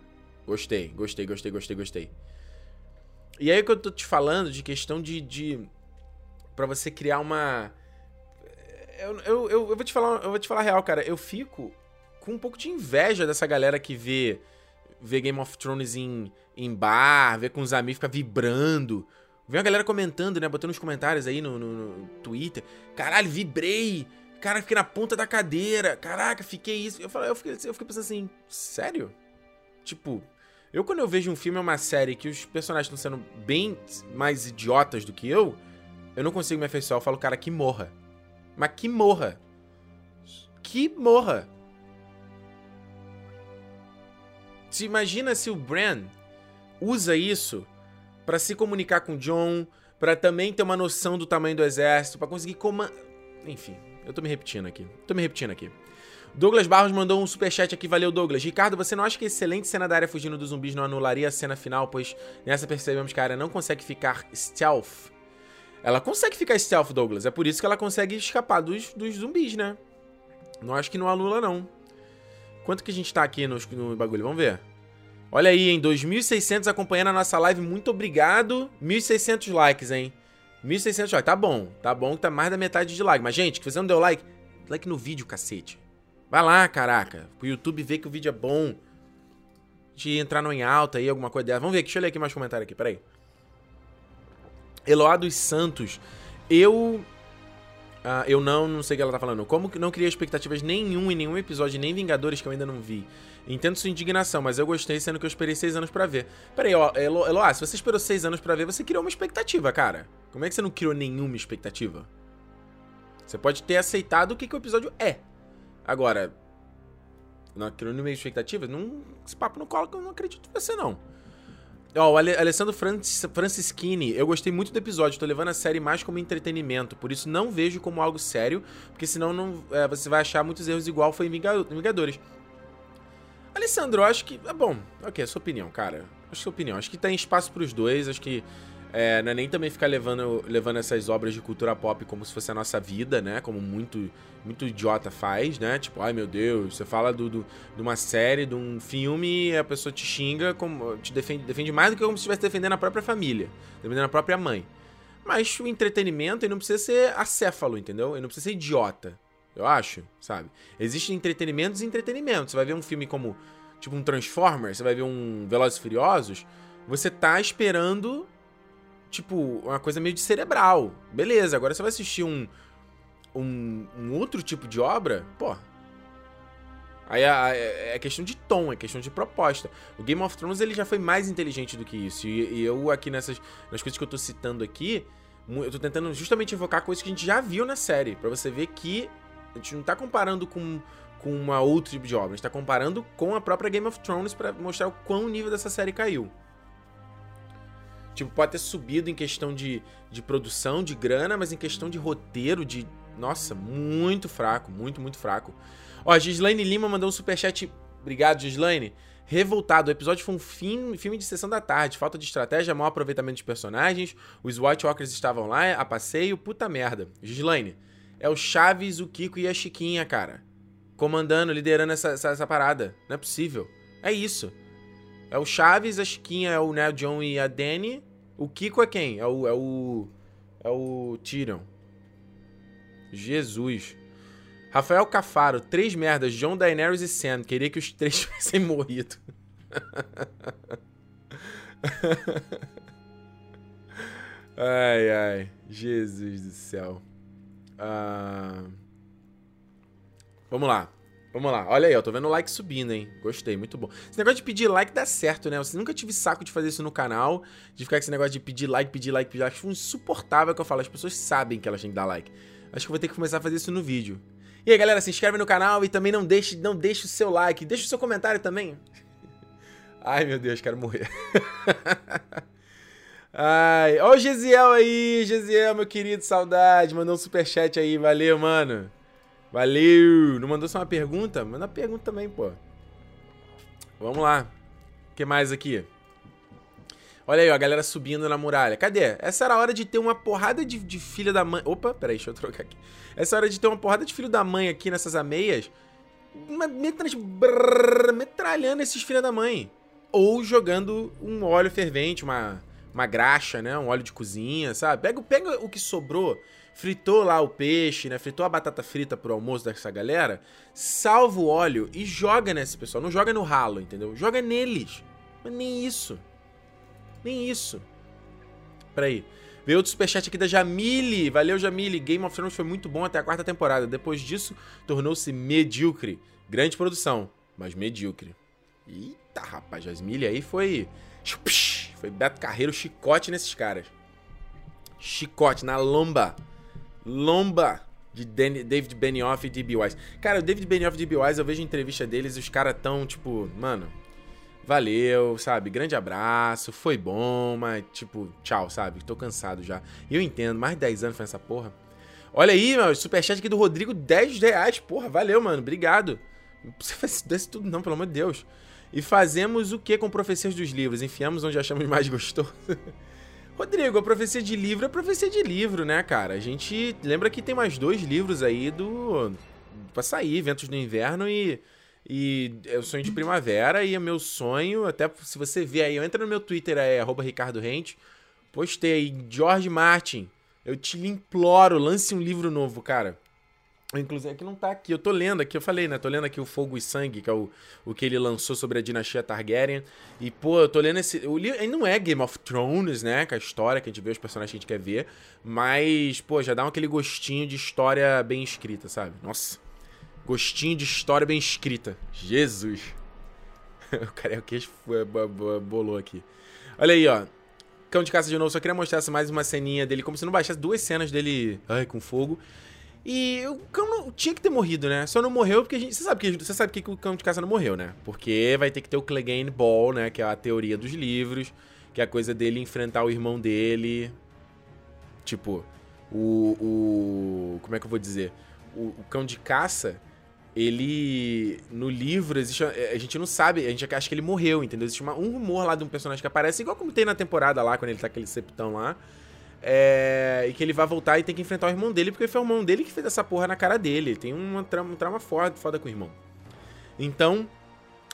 Gostei, gostei, gostei, gostei, gostei. E aí que eu tô te falando de questão de, de para você criar uma. Eu, eu, eu, eu, vou te falar, eu vou te falar a real, cara. Eu fico com um pouco de inveja dessa galera que vê, vê Game of Thrones em, em bar, vê com os amigos, fica vibrando. Vê uma galera comentando, né? Botando nos comentários aí no, no, no Twitter. Caralho, vibrei! Cara, fiquei na ponta da cadeira. Caraca, fiquei isso. Eu, falei, eu, fiquei, eu fiquei pensando assim, sério? Tipo, eu quando eu vejo um filme ou uma série que os personagens estão sendo bem mais idiotas do que eu, eu não consigo me afeiçoar, eu falo, cara, que morra. Mas que morra. Que morra. Se imagina se o Bran usa isso para se comunicar com o John, para também ter uma noção do tamanho do exército, para conseguir comandar. Enfim, eu tô me repetindo aqui. Tô me repetindo aqui. Douglas Barros mandou um superchat aqui, valeu Douglas. Ricardo, você não acha que a excelente cena da área fugindo dos zumbis não anularia a cena final, pois nessa percebemos que a área não consegue ficar stealth ela consegue ficar stealth, Douglas. É por isso que ela consegue escapar dos, dos zumbis, né? Não acho que não anula, não. Quanto que a gente tá aqui no, no bagulho? Vamos ver. Olha aí, hein? 2.600 acompanhando a nossa live. Muito obrigado. 1.600 likes, hein? 1.600 likes. Tá bom. Tá bom que tá mais da metade de like. Mas, gente, que você não deu like, like no vídeo, cacete. Vai lá, caraca. Pro YouTube ver que o vídeo é bom. De entrar no em alta aí, alguma coisa dessa. Vamos ver. Deixa eu ler aqui mais comentário aqui. Peraí. Eloá dos Santos. Eu Uh, eu não, não sei o que ela tá falando. Como que não criei expectativas nenhum em nenhum episódio, nem Vingadores que eu ainda não vi. Entendo sua indignação, mas eu gostei, sendo que eu esperei seis anos para ver. Pera aí, ó, Elo, Eloá, se você esperou seis anos para ver, você criou uma expectativa, cara. Como é que você não criou nenhuma expectativa? Você pode ter aceitado o que, que o episódio é. Agora, não criou nenhuma expectativa? Não, esse papo não cola que eu não acredito em você, não. Ó, oh, o Alessandro Francis, Francischini, eu gostei muito do episódio, tô levando a série mais como entretenimento, por isso não vejo como algo sério, porque senão não, é, você vai achar muitos erros igual foi em Vingadores. Alessandro, acho que. É bom, ok, é sua opinião, cara. Acho sua opinião. Acho que tem espaço pros dois, acho que é, não é nem também ficar levando, levando essas obras de cultura pop como se fosse a nossa vida, né? Como muito, muito idiota faz, né? Tipo, ai meu Deus, você fala do, do, de uma série, de um filme, a pessoa te xinga, como, te defende, defende mais do que como se estivesse defendendo a própria família, defendendo a própria mãe. Mas o entretenimento ele não precisa ser acéfalo, entendeu? Ele não precisa ser idiota, eu acho, sabe? Existem entretenimentos e entretenimentos. Você vai ver um filme como, tipo, um Transformers, você vai ver um Velozes e Furiosos, você tá esperando tipo, uma coisa meio de cerebral. Beleza, agora você vai assistir um, um, um outro tipo de obra, pô. Aí é, questão de tom, é questão de proposta. O Game of Thrones ele já foi mais inteligente do que isso. E, e eu aqui nessas nas coisas que eu tô citando aqui, eu tô tentando justamente evocar coisas que a gente já viu na série, para você ver que a gente não tá comparando com com uma outro tipo de obra, a gente tá comparando com a própria Game of Thrones para mostrar o quão o nível dessa série caiu. Tipo, pode ter subido em questão de, de produção, de grana, mas em questão de roteiro, de. Nossa, muito fraco, muito, muito fraco. Ó, Gislaine Lima mandou um superchat. Obrigado, Gislaine. Revoltado, o episódio foi um fim, filme de sessão da tarde. Falta de estratégia, mau aproveitamento de personagens. Os White Walkers estavam lá a passeio. Puta merda. Gislaine, é o Chaves, o Kiko e a Chiquinha, cara. Comandando, liderando essa, essa, essa parada. Não é possível. É isso. É o Chaves, a Chiquinha é o Neo John e a Danny. O Kiko é quem? É o. É o. É o Tyrion. Jesus. Rafael Cafaro, três merdas, John, Daenerys e Sam. Queria que os três tivessem morrido. ai, ai. Jesus do céu. Uh... Vamos lá. Vamos lá, olha aí, eu tô vendo o like subindo, hein? Gostei, muito bom. Esse negócio de pedir like dá certo, né? Você nunca tive saco de fazer isso no canal, de ficar com esse negócio de pedir like, pedir like, pedir like. Acho insuportável que eu falo, as pessoas sabem que elas têm que dar like. Acho que eu vou ter que começar a fazer isso no vídeo. E aí, galera, se inscreve no canal e também não deixe, não deixe o seu like, deixe o seu comentário também. Ai, meu Deus, quero morrer. Ai, ó o Gesiel aí, Gesiel, meu querido, saudade, mandou um superchat aí, valeu, mano. Valeu! Não mandou só uma pergunta? Manda pergunta também, pô. Vamos lá. O que mais aqui? Olha aí, ó, a galera subindo na muralha. Cadê? Essa era a hora de ter uma porrada de, de filho da mãe. Opa, peraí, deixa eu trocar aqui. Essa hora de ter uma porrada de filho da mãe aqui nessas ameias. Metralhando esses filhos da mãe. Ou jogando um óleo fervente, uma, uma graxa, né? Um óleo de cozinha, sabe? Pega, pega o que sobrou fritou lá o peixe, né? Fritou a batata frita pro almoço dessa galera, salva o óleo e joga nesse pessoal. Não joga no ralo, entendeu? Joga neles. Mas nem isso. Nem isso. Peraí. Veio outro superchat aqui da Jamile. Valeu, Jamile. Game of Thrones foi muito bom até a quarta temporada. Depois disso, tornou-se medíocre. Grande produção, mas medíocre. Eita, rapaz, Jasmine aí foi. Foi Beto Carreiro chicote nesses caras. Chicote na lomba. Lomba de David Benioff e D.B. Wise. Cara, o David Benioff e D.B. Wise, eu vejo entrevista deles e os caras tão, tipo, mano, valeu, sabe? Grande abraço, foi bom, mas, tipo, tchau, sabe? Tô cansado já. E eu entendo, mais de 10 anos fazendo essa porra. Olha aí, meu, superchat aqui do Rodrigo, 10 reais. Porra, valeu, mano, obrigado. Não precisa fazer tudo não, pelo amor de Deus. E fazemos o que com profecias dos livros? Enfiamos onde achamos mais gostoso. Rodrigo, a profecia de livro é profecia de livro, né, cara? A gente lembra que tem mais dois livros aí do. pra sair, Ventos do Inverno e. E é o sonho de primavera e é meu sonho, até se você ver aí, entra no meu Twitter, é arroba Ricardo Rente, postei aí George Martin, Eu te imploro, lance um livro novo, cara. Inclusive, aqui não tá aqui. Eu tô lendo aqui, eu falei, né? Tô lendo aqui o Fogo e Sangue, que é o, o que ele lançou sobre a dinastia Targaryen. E, pô, eu tô lendo esse. O livro não é Game of Thrones, né? Que é a história que a gente vê, os personagens que a gente quer ver. Mas, pô, já dá aquele gostinho de história bem escrita, sabe? Nossa. Gostinho de história bem escrita. Jesus. o cara é o queixo bolou aqui. Olha aí, ó. Cão de caça de novo. Só queria mostrar mais uma ceninha dele, como se não baixasse duas cenas dele ai, com fogo. E o cão não, tinha que ter morrido, né? Só não morreu porque a gente. Você sabe que você sabe que o cão de caça não morreu, né? Porque vai ter que ter o Clegane Ball, né? Que é a teoria dos livros. Que é a coisa dele enfrentar o irmão dele. Tipo, o. o como é que eu vou dizer? O, o cão de caça. Ele. No livro, existe. A gente não sabe. A gente acha que ele morreu, entendeu? Existe uma, um rumor lá de um personagem que aparece, igual como tem na temporada lá, quando ele tá aquele septão lá é, e que ele vai voltar e tem que enfrentar o irmão dele, porque foi o irmão dele que fez essa porra na cara dele. Tem uma trama, um trauma foda, foda com o irmão. Então,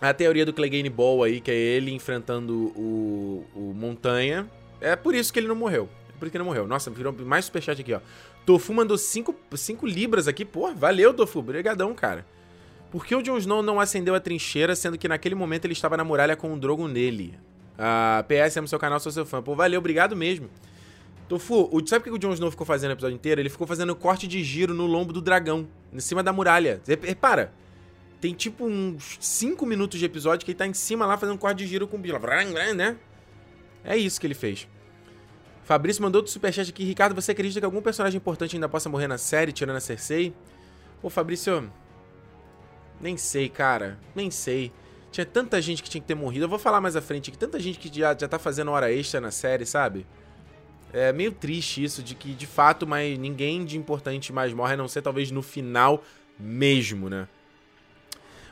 a teoria do Clegane Ball aí, que é ele enfrentando o, o Montanha, é por isso que ele não morreu. É por isso que ele não morreu. Nossa, virou mais superchat aqui, ó. Tofu mandou 5 libras aqui. Pô, valeu, Tofu. Obrigadão, cara. Por que o Jon Snow não acendeu a trincheira, sendo que naquele momento ele estava na muralha com o Drogon nele? Ah, PS, no seu canal, sou seu fã. Pô, valeu, obrigado mesmo. Tofu, o, sabe o que o Jon Snow ficou fazendo o episódio inteiro? Ele ficou fazendo corte de giro no lombo do dragão, em cima da muralha. Repara, tem tipo uns 5 minutos de episódio que ele tá em cima lá fazendo corte de giro com o bicho, né? É isso que ele fez. Fabrício mandou outro superchat aqui. Ricardo, você acredita que algum personagem importante ainda possa morrer na série, tirando a Cersei? Pô, Fabrício, nem sei, cara. Nem sei. Tinha tanta gente que tinha que ter morrido. Eu vou falar mais à frente aqui. Tanta gente que já, já tá fazendo hora extra na série, sabe? É meio triste isso, de que de fato mas ninguém de importante mais morre, a não ser talvez no final mesmo, né?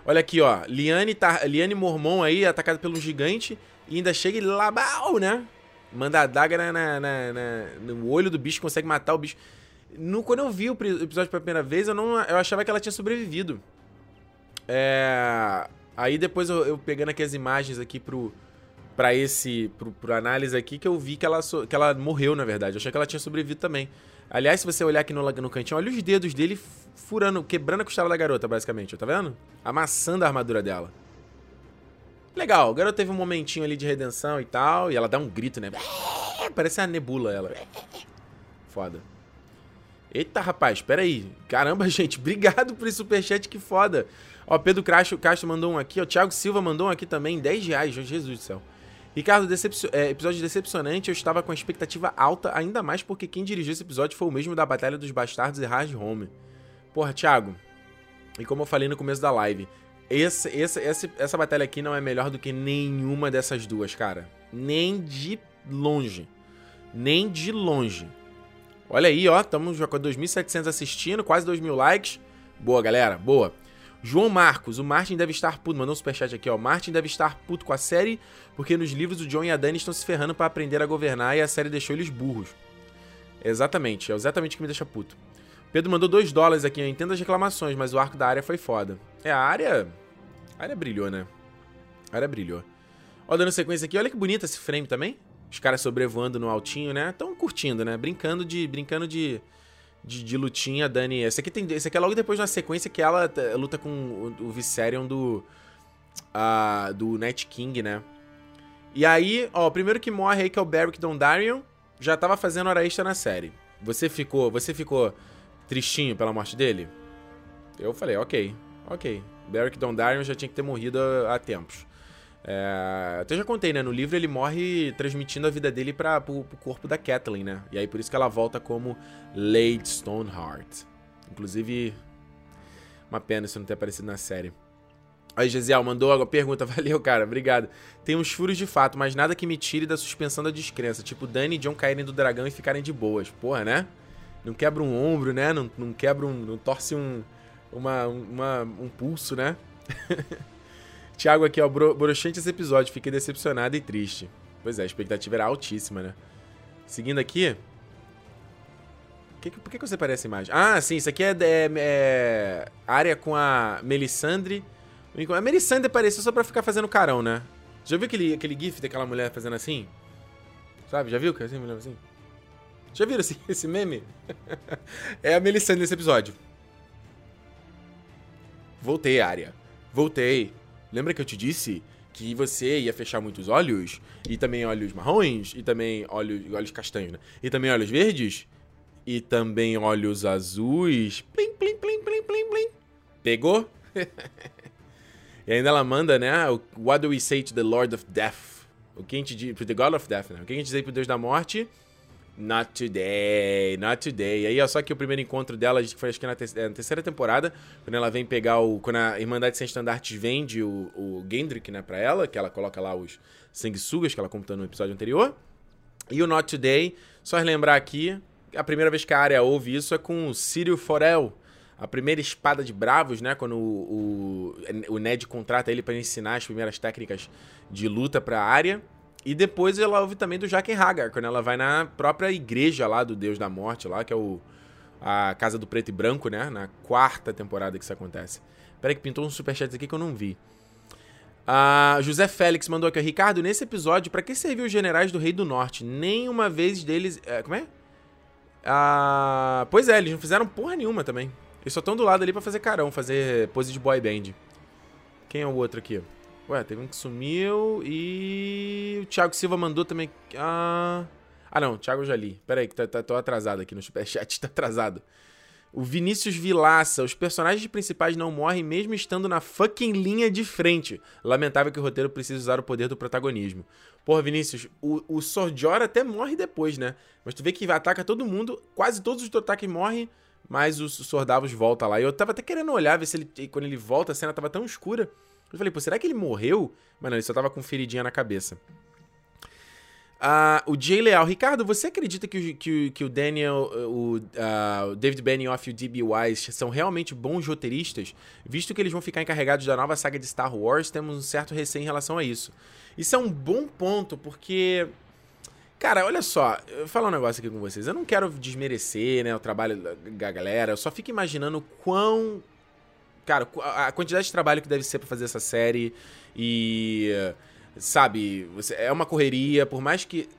Olha aqui, ó. Liane, tá, Liane Mormon aí, atacada pelo gigante, e ainda chega e labau, né? Manda a daga na, na, na, no olho do bicho, consegue matar o bicho. No, quando eu vi o episódio pela primeira vez, eu, não, eu achava que ela tinha sobrevivido. É... Aí depois eu, eu pegando aqui as imagens aqui pro, para esse pro, pro, análise aqui que eu vi que ela, que ela morreu, na verdade. Eu achei que ela tinha sobrevivido também. Aliás, se você olhar aqui no, no cantinho, olha os dedos dele furando, quebrando a costela da garota, basicamente, tá vendo? Amassando a armadura dela. Legal, o garoto teve um momentinho ali de redenção e tal, e ela dá um grito, né? Parece a nebula ela. Foda. Eita, rapaz, pera aí. Caramba, gente, obrigado por esse superchat, que foda. Ó, Pedro Castro, Castro mandou um aqui, ó, Thiago Silva mandou um aqui também, 10 reais, Jesus do céu. Ricardo, decepcion... é, episódio decepcionante, eu estava com a expectativa alta, ainda mais porque quem dirigiu esse episódio foi o mesmo da Batalha dos Bastardos e Hard Home. Porra, Thiago, e como eu falei no começo da live, esse, esse, esse, essa batalha aqui não é melhor do que nenhuma dessas duas, cara. Nem de longe. Nem de longe. Olha aí, ó, estamos com 2.700 assistindo, quase 2.000 likes. Boa, galera, boa. João Marcos, o Martin deve estar puto. Mandou um superchat aqui, ó. Martin deve estar puto com a série, porque nos livros o John e a Dani estão se ferrando para aprender a governar e a série deixou eles burros. Exatamente, é exatamente o que me deixa puto. Pedro mandou 2 dólares aqui, eu entendo as reclamações, mas o arco da área foi foda. É, a área. A área brilhou, né? A área brilhou. Ó, dando sequência aqui, olha que bonito esse frame também. Os caras sobrevoando no altinho, né? Tão curtindo, né? Brincando de. Brincando de de, de lutinha, Dani. Esse aqui, tem, esse aqui é logo depois de uma sequência que ela luta com o, o Viserion do. Uh, do Night King, né? E aí, ó, o primeiro que morre aí, que é o Beric Dondarrion, já tava fazendo hora extra na série. Você ficou. Você ficou tristinho pela morte dele? Eu falei, ok, ok. Beric Dondarrion já tinha que ter morrido há tempos. É, até já contei, né? No livro ele morre transmitindo a vida dele para pro corpo da Kathleen, né? E aí por isso que ela volta como Lady Stoneheart. Inclusive, uma pena isso não ter aparecido na série. Aí, Gesiel, mandou a pergunta. Valeu, cara. Obrigado. Tem uns furos de fato, mas nada que me tire da suspensão da descrença. Tipo, Dani e John caírem do dragão e ficarem de boas. Porra, né? Não quebra um ombro, né? Não, não quebra um... Não torce um... Uma, uma, um pulso, né? Thiago aqui, ó, bro broxante esse episódio, fiquei decepcionado e triste. Pois é, a expectativa era altíssima, né? Seguindo aqui. Que, por que, que você parece imagem? Ah, sim, isso aqui é, é, é área com a Melisandre. A Melisandre apareceu só pra ficar fazendo carão, né? Já viu aquele, aquele gif daquela mulher fazendo assim? Sabe? Já viu que assim, mulher assim? Já viram esse, esse meme? é a Melisandre nesse episódio. Voltei, área. Voltei. Lembra que eu te disse que você ia fechar muitos olhos? E também olhos marrons? E também olhos, olhos castanhos, né? E também olhos verdes? E também olhos azuis? Plim, plim, plim, plim, plim, plim. Pegou? e ainda ela manda, né? What do we say to the Lord of Death? O que a gente diz... To the God of Death, né? O que a gente diz pro Deus da Morte? Not today, not today. Aí, ó, só que o primeiro encontro dela, foi acho que na, te é, na, terceira temporada, quando ela vem pegar o. Quando a Irmandade Sem Estandartes vende o, o Gendrick, né, pra ela, que ela coloca lá os sanguessugas que ela contou no episódio anterior. E o Not Today, só lembrar aqui, a primeira vez que a área ouve isso é com o Círio Forel, a primeira espada de bravos, né? Quando o, o, o Ned contrata ele para ensinar as primeiras técnicas de luta pra área. E depois ela ouve também do Jaqen Hagar, quando ela vai na própria igreja lá do Deus da Morte, lá, que é o a Casa do Preto e Branco, né? Na quarta temporada que isso acontece. Peraí que pintou um superchat aqui que eu não vi. Ah, José Félix mandou aqui, Ricardo, nesse episódio, para que serviu os generais do Rei do Norte? Nenhuma vez deles... É, como é? Ah, pois é, eles não fizeram porra nenhuma também. Eles só estão do lado ali para fazer carão, fazer pose de boy band. Quem é o outro aqui? Ué, teve um que sumiu e. O Thiago Silva mandou também. Ah, ah não, Thiago já li. Pera aí, que tá, tá, tô atrasado aqui no superchat, tá atrasado. O Vinícius Vilaça, os personagens principais não morrem mesmo estando na fucking linha de frente. Lamentável que o roteiro precise usar o poder do protagonismo. Porra, Vinícius, o, o Sordior até morre depois, né? Mas tu vê que ataca todo mundo, quase todos os ataques morrem, mas o Sordavos volta lá. E eu tava até querendo olhar, ver se ele. Quando ele volta, a cena tava tão escura. Eu falei, pô, será que ele morreu? Mas não, ele só tava com feridinha na cabeça. Uh, o Jay Leal, Ricardo, você acredita que o, que, que o Daniel, o, uh, o David Benioff e o D.B. Wise são realmente bons roteiristas? Visto que eles vão ficar encarregados da nova saga de Star Wars, temos um certo receio em relação a isso. Isso é um bom ponto, porque. Cara, olha só, eu vou falar um negócio aqui com vocês. Eu não quero desmerecer né, o trabalho da galera, eu só fico imaginando quão Cara, a quantidade de trabalho que deve ser pra fazer essa série e. Sabe, é uma correria, por mais que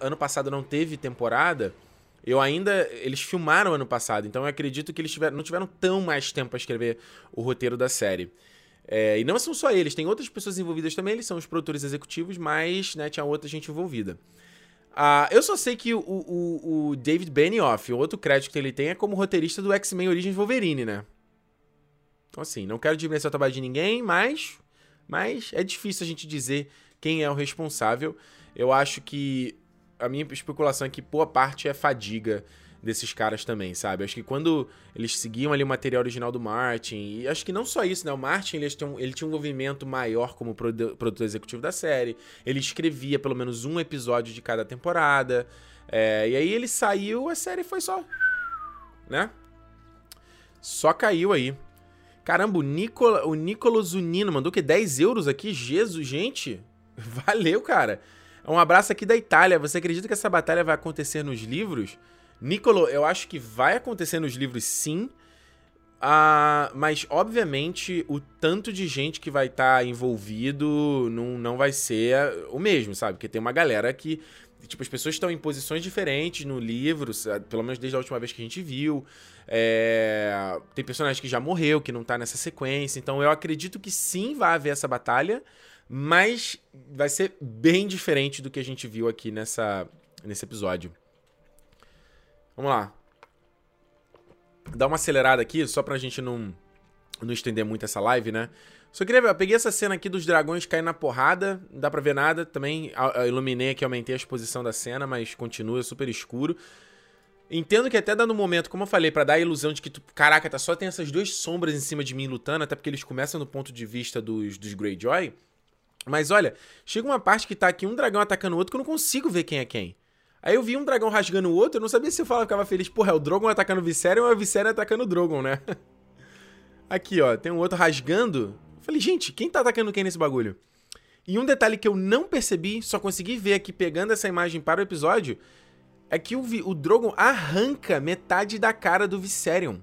ano passado não teve temporada, eu ainda. Eles filmaram ano passado, então eu acredito que eles tiveram, não tiveram tão mais tempo para escrever o roteiro da série. É, e não são só eles, tem outras pessoas envolvidas também, eles são os produtores executivos, mas né, tinha outra gente envolvida. Uh, eu só sei que o, o, o David Benioff, o outro crédito que ele tem é como roteirista do X-Men Origins Wolverine, né? Então, assim, não quero diminuir o trabalho de ninguém, mas, mas é difícil a gente dizer quem é o responsável. Eu acho que a minha especulação é que boa parte é fadiga desses caras também, sabe? Acho que quando eles seguiam ali o material original do Martin, e acho que não só isso, né? O Martin ele tinha um, ele tinha um envolvimento maior como produtor executivo da série, ele escrevia pelo menos um episódio de cada temporada, é, e aí ele saiu, a série foi só. né? Só caiu aí. Caramba, o, Nicola, o Nicolo Zunino mandou que 10 euros aqui? Jesus, gente. Valeu, cara. Um abraço aqui da Itália. Você acredita que essa batalha vai acontecer nos livros? Nicolo, eu acho que vai acontecer nos livros sim. Ah, mas, obviamente, o tanto de gente que vai estar tá envolvido não, não vai ser o mesmo, sabe? Porque tem uma galera que Tipo, as pessoas estão em posições diferentes no livro, pelo menos desde a última vez que a gente viu. É... Tem personagem que já morreu, que não tá nessa sequência. Então eu acredito que sim vai haver essa batalha, mas vai ser bem diferente do que a gente viu aqui nessa, nesse episódio. Vamos lá. Dá uma acelerada aqui, só pra gente não, não estender muito essa live, né? Só queria ver, eu peguei essa cena aqui dos dragões caindo na porrada, não dá pra ver nada. Também iluminei aqui, aumentei a exposição da cena, mas continua super escuro. Entendo que até dando um momento, como eu falei, para dar a ilusão de que, tu, caraca, tá só tem essas duas sombras em cima de mim lutando, até porque eles começam no ponto de vista dos, dos Greyjoy. Mas olha, chega uma parte que tá aqui um dragão atacando o outro que eu não consigo ver quem é quem. Aí eu vi um dragão rasgando o outro, eu não sabia se eu falava, ficava feliz, porra, é o Drogon atacando o Viserion ou é o Viserion atacando o Drogon, né? Aqui, ó, tem um outro rasgando. Falei, gente, quem tá atacando quem nesse bagulho? E um detalhe que eu não percebi, só consegui ver aqui pegando essa imagem para o episódio, é que o, o Drogon arranca metade da cara do Viserion.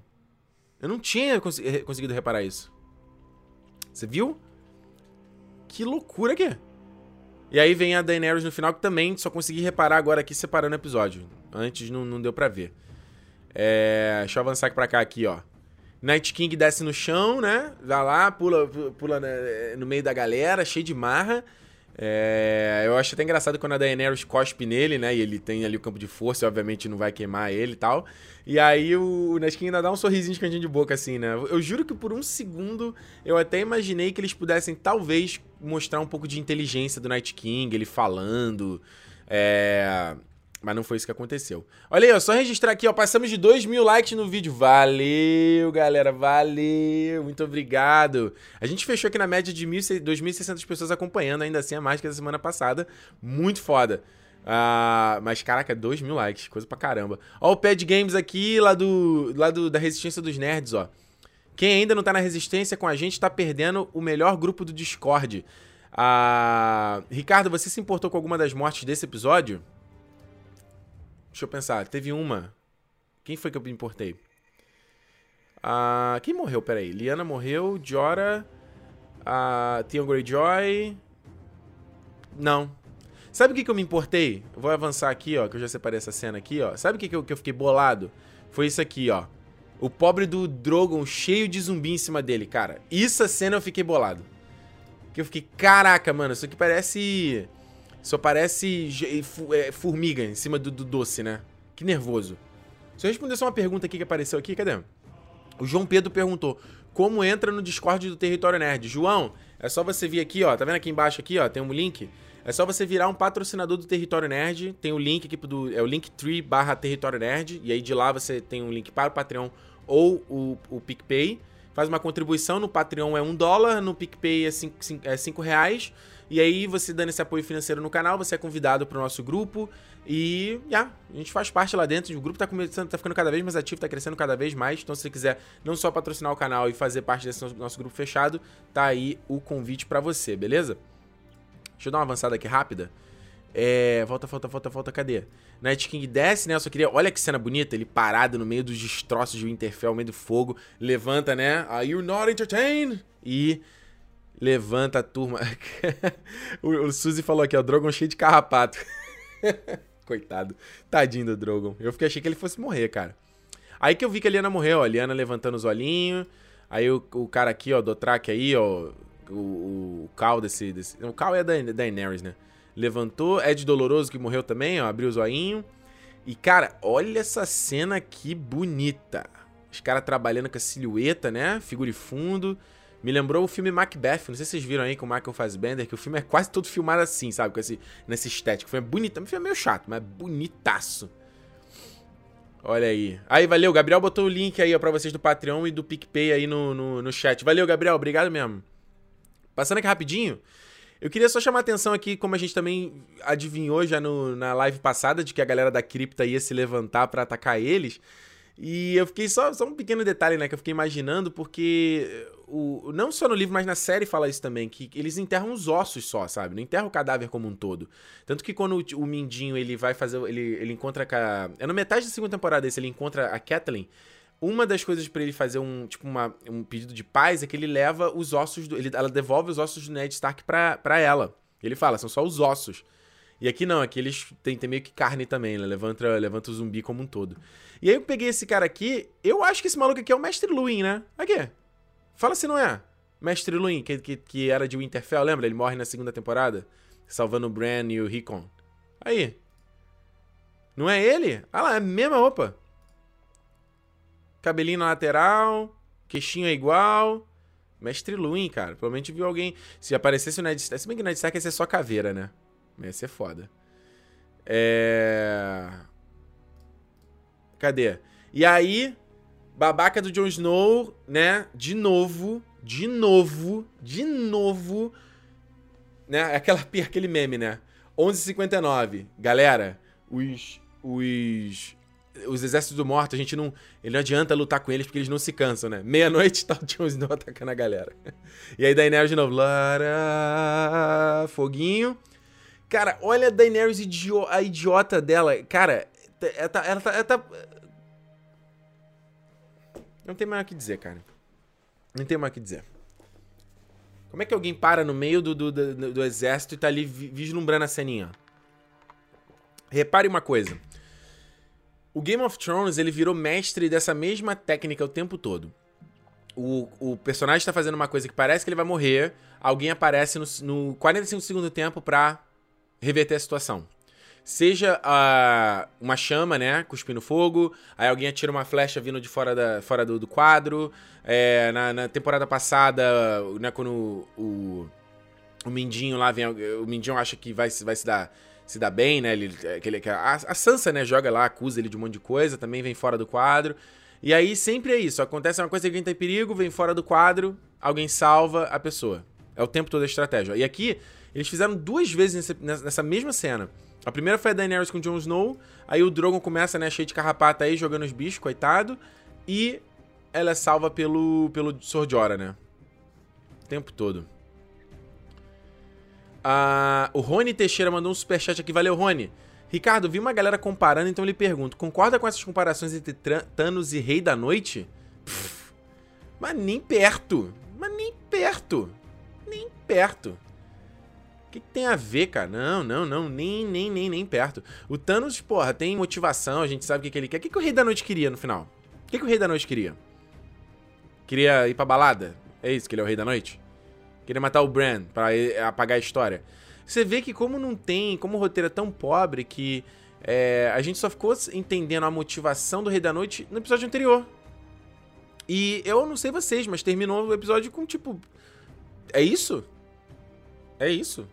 Eu não tinha cons conseguido reparar isso. Você viu? Que loucura que é. E aí vem a Daenerys no final, que também só consegui reparar agora aqui separando o episódio. Antes não, não deu pra ver. É, deixa eu avançar pra cá, aqui, ó. Night King desce no chão, né? Vai lá, pula, pula né, no meio da galera, cheio de marra. É, eu acho até engraçado quando a Daenerys cospe nele, né? E ele tem ali o campo de força, obviamente não vai queimar ele e tal. E aí o Neskin ainda dá um sorrisinho de cantinho de boca, assim, né? Eu juro que por um segundo eu até imaginei que eles pudessem, talvez, mostrar um pouco de inteligência do Night King, ele falando. É. Mas não foi isso que aconteceu. Olha aí, ó, só registrar aqui, ó. Passamos de 2 mil likes no vídeo. Valeu, galera. Valeu. Muito obrigado. A gente fechou aqui na média de 2.600 pessoas acompanhando. Ainda assim, é mais que a semana passada. Muito foda. Uh, mas, caraca, 2 mil likes. Coisa pra caramba. Ó, o Pad Games aqui, lá, do, lá do, da Resistência dos Nerds, ó. Quem ainda não tá na Resistência com a gente tá perdendo o melhor grupo do Discord. Uh, Ricardo, você se importou com alguma das mortes desse episódio? Deixa eu pensar. Teve uma. Quem foi que eu me importei? Ah, quem morreu? Peraí. Liana morreu. Jora. Ah, Theon Greyjoy. Não. Sabe o que, que eu me importei? Vou avançar aqui, ó, que eu já separei essa cena aqui, ó. Sabe o que, que, eu, que eu fiquei bolado? Foi isso aqui, ó. O pobre do Drogon cheio de zumbi em cima dele, cara. Isso a cena eu fiquei bolado. Que eu fiquei, caraca, mano, isso aqui parece só parece é, formiga em cima do, do, doce, né? Que nervoso. Se eu responder só uma pergunta aqui que apareceu aqui, cadê? O João Pedro perguntou: como entra no Discord do Território Nerd? João, é só você vir aqui, ó. Tá vendo aqui embaixo aqui, ó? Tem um link. É só você virar um patrocinador do Território Nerd. Tem o link aqui do. É o Linktree barra Território Nerd. E aí de lá você tem um link para o Patreon ou o, o PicPay. Faz uma contribuição. No Patreon é um dólar, no PicPay é é cinco reais. E aí, você dando esse apoio financeiro no canal, você é convidado para o nosso grupo. E já, a gente faz parte lá dentro. O grupo tá, começando, tá ficando cada vez mais ativo, tá crescendo cada vez mais. Então, se você quiser não só patrocinar o canal e fazer parte desse nosso grupo fechado, tá aí o convite para você, beleza? Deixa eu dar uma avançada aqui rápida. É, volta, volta, volta, volta, cadê? Night King desce, né? Eu só queria. Olha que cena bonita, ele parado no meio dos destroços de Winterfell, no meio do fogo. Levanta, né? Are you not entertained? E Levanta a turma. o, o Suzy falou aqui, ó, Drogon cheio de carrapato. Coitado. Tadinho do Drogon. Eu fiquei, achei que ele fosse morrer, cara. Aí que eu vi que a Liana morreu, ó. A Liana levantando os olhinhos. Aí o, o cara aqui, ó, do track aí, ó. O, o, Cal desse, desse. O Cal é da Daenerys, né? Levantou. Ed Doloroso que morreu também, ó. Abriu o zoinho. E, cara, olha essa cena aqui bonita. Os caras trabalhando com a silhueta, né? Figura de fundo. Me lembrou o filme Macbeth, não sei se vocês viram aí com o Michael Fassbender, que o filme é quase todo filmado assim, sabe? Com esse, nesse estético. Filme é bonito, o filme é meio chato, mas é bonitaço. Olha aí. Aí, valeu. Gabriel botou o link aí ó, pra vocês do Patreon e do PicPay aí no, no, no chat. Valeu, Gabriel. Obrigado mesmo. Passando aqui rapidinho, eu queria só chamar a atenção aqui, como a gente também adivinhou já no, na live passada, de que a galera da cripta ia se levantar para atacar eles. E eu fiquei só, só um pequeno detalhe, né, que eu fiquei imaginando, porque o, não só no livro, mas na série fala isso também, que eles enterram os ossos só, sabe? Não enterram o cadáver como um todo. Tanto que quando o, o Mindinho ele vai fazer. Ele, ele encontra a. É no metade da segunda temporada desse, ele encontra a Kathleen. Uma das coisas para ele fazer um, tipo, uma, um pedido de paz é que ele leva os ossos. Do, ele, ela devolve os ossos do Ned Stark pra, pra ela. Ele fala, são só os ossos. E aqui não, aqui eles têm, têm meio que carne também, né? Levanta, levanta o zumbi como um todo. E aí eu peguei esse cara aqui, eu acho que esse maluco aqui é o Mestre Luin, né? Aqui. Fala se não é. Mestre Luin, que, que, que era de Winterfell, lembra? Ele morre na segunda temporada, salvando o Bran e o Rickon. Aí. Não é ele? Ah lá, é a mesma roupa. Cabelinho na lateral, queixinho é igual. Mestre Luin, cara. Provavelmente viu alguém. Se aparecesse o Ned Stark. Se bem que o Ned Stark ia ser só caveira, né? Ia ser foda. É. Cadê? E aí, babaca do Jon Snow, né? De novo, de novo, de novo. Né? Aquela, aquele meme, né? 11h59. Galera, os. Os. Os exércitos do morto, a gente não. Ele não adianta lutar com eles porque eles não se cansam, né? Meia-noite tá o Jon Snow atacando a galera. E aí Daenerys de novo. Lara, foguinho. Cara, olha a Daenerys, idio a idiota dela. Cara, ela tá, ela tá, ela tá... Não tem mais o que dizer, cara. Não tem mais o que dizer. Como é que alguém para no meio do, do, do, do exército e tá ali vislumbrando a ceninha? Repare uma coisa. O Game of Thrones, ele virou mestre dessa mesma técnica o tempo todo. O, o personagem está fazendo uma coisa que parece que ele vai morrer, alguém aparece no, no 45 segundo tempo pra reverter a situação. Seja uma chama, né? Cuspindo fogo. Aí alguém atira uma flecha vindo de fora, da, fora do, do quadro. É, na, na, temporada passada, né, quando o, o, o, Mindinho lá vem. O Mindinho acha que vai, vai se dar. Se dar bem, né? Ele, aquele, a, a Sansa, né, joga lá, acusa ele de um monte de coisa, também vem fora do quadro. E aí sempre é isso. Acontece uma coisa alguém tá em perigo, vem fora do quadro, alguém salva a pessoa. É o tempo todo a estratégia. E aqui, eles fizeram duas vezes nessa, nessa mesma cena. A primeira foi a Daenerys com Jon Snow, aí o Drogon começa, né, cheio de carrapata aí, jogando os bichos, coitado, e ela é salva pelo, pelo Sordiora, né? O tempo todo. Ah, o Rony Teixeira mandou um superchat aqui, valeu, Rony. Ricardo, vi uma galera comparando, então lhe pergunto, concorda com essas comparações entre Thanos e Rei da Noite? Pff, mas nem perto, mas nem perto, nem perto que, que tem a ver, cara? Não, não, não, nem, nem, nem, nem perto. O Thanos, porra, tem motivação, a gente sabe o que, que ele quer. O que, que o Rei da Noite queria no final? O que, que o Rei da Noite queria? Queria ir pra balada? É isso que ele é o Rei da Noite? Queria matar o Bran pra apagar a história. Você vê que como não tem, como o roteiro é tão pobre que é, a gente só ficou entendendo a motivação do Rei da Noite no episódio anterior. E eu não sei vocês, mas terminou o episódio com tipo. É isso? É isso?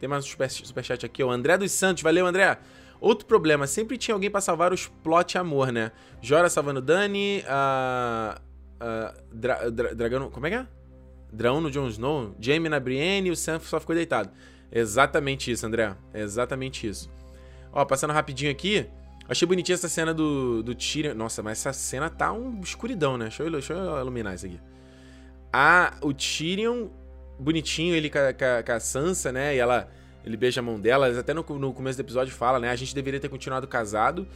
Tem mais um superchat aqui, o André dos Santos. Valeu, André. Outro problema, sempre tinha alguém para salvar os plot amor, né? Jora salvando Dani, a. Uh, dra, dra, Dragão. Como é que é? Drão no Jon Snow, Jaime na Brienne o Sam só ficou deitado. Exatamente isso, André. Exatamente isso. Ó, passando rapidinho aqui. Achei bonitinha essa cena do, do Tyrion. Nossa, mas essa cena tá um escuridão, né? Deixa eu, deixa eu iluminar isso aqui. Ah, o Tyrion bonitinho ele com a, com a, Sansa, né? E ela, ele beija a mão dela. Até no, no começo do episódio fala, né? A gente deveria ter continuado casado.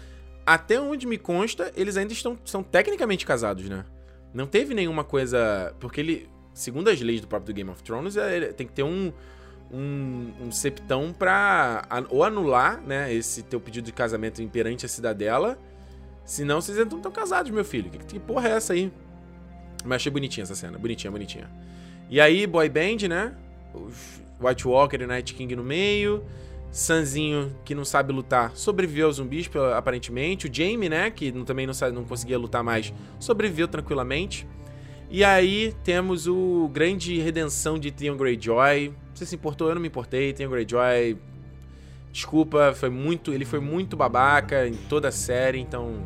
Até onde me consta, eles ainda estão são tecnicamente casados, né? Não teve nenhuma coisa. Porque ele, segundo as leis do próprio Game of Thrones, é, tem que ter um, um, um septão pra ou anular, né? Esse teu pedido de casamento imperante à cidadela. Senão vocês não estão casados, meu filho. Que, que porra é essa aí? Mas achei bonitinha essa cena. Bonitinha, bonitinha. E aí, boy band, né? White Walker e Night King no meio. Sanzinho, que não sabe lutar, sobreviveu aos zumbis, aparentemente. O Jamie, né? Que também não, sabe, não conseguia lutar mais, sobreviveu tranquilamente. E aí temos o grande redenção de Theon Greyjoy. Você se importou? Eu não me importei. Theon Greyjoy, desculpa, foi muito, ele foi muito babaca em toda a série, então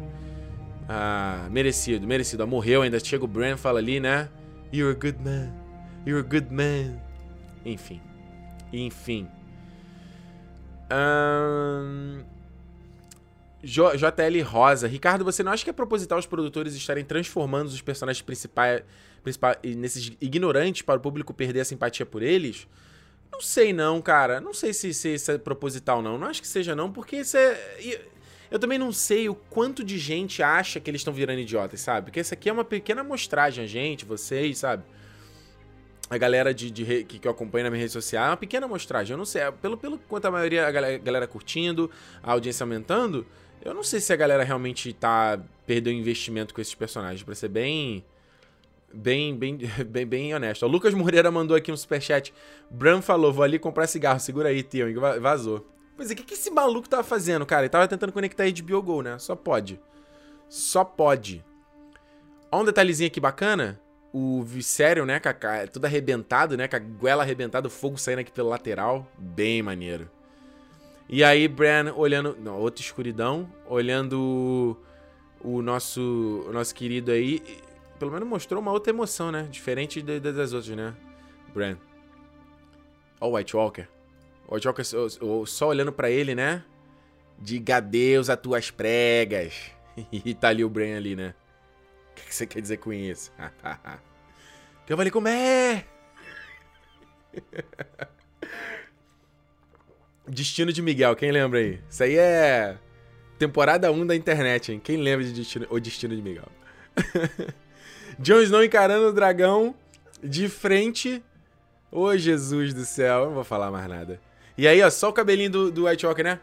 ah, merecido, merecido. Ah, morreu ainda. Chega o Bran fala ali, né? You're a good man. You're a good man. Enfim. Enfim. Um... JL Rosa. Ricardo, você não acha que é proposital os produtores estarem transformando os personagens principais, principais nesses ignorantes para o público perder a simpatia por eles? Não sei não, cara. Não sei se, se isso é proposital não. Não acho que seja não, porque isso é... Eu também não sei o quanto de gente acha que eles estão virando idiotas, sabe? Porque isso aqui é uma pequena amostragem, a gente, vocês, sabe? A galera de, de, que, que eu acompanho na minha rede social é uma pequena amostragem. Eu não sei, pelo, pelo quanto a maioria, a galera, a galera curtindo, a audiência aumentando, eu não sei se a galera realmente tá perdendo investimento com esses personagens, pra ser bem. Bem, bem, bem, bem honesto. O Lucas Moreira mandou aqui um superchat. Bran falou: vou ali comprar cigarro, segura aí, Tio. Vazou. Pois é, o que, que esse maluco tava fazendo, cara? Ele tava tentando conectar aí de Biogol, né? Só pode. Só pode. Ó, um detalhezinho aqui bacana o Viserion, né, com a, tudo arrebentado, né, com a goela arrebentada, o fogo saindo aqui pelo lateral, bem maneiro. E aí Bran olhando, não, outra escuridão, olhando o, nosso o nosso querido aí, pelo menos mostrou uma outra emoção, né, diferente de, de, das outras, né, Bran. Ó o White Walker. O White Walker só, só olhando para ele, né, diga adeus a tuas pregas. e tá ali o Bran ali, né. O que você quer dizer com isso? que eu falei, como é? Destino de Miguel, quem lembra aí? Isso aí é temporada 1 da internet, hein? Quem lembra de Destino, o Destino de Miguel? Jon Snow encarando o dragão de frente. Ô, oh, Jesus do céu, eu não vou falar mais nada. E aí, ó, só o cabelinho do, do White Walker, né?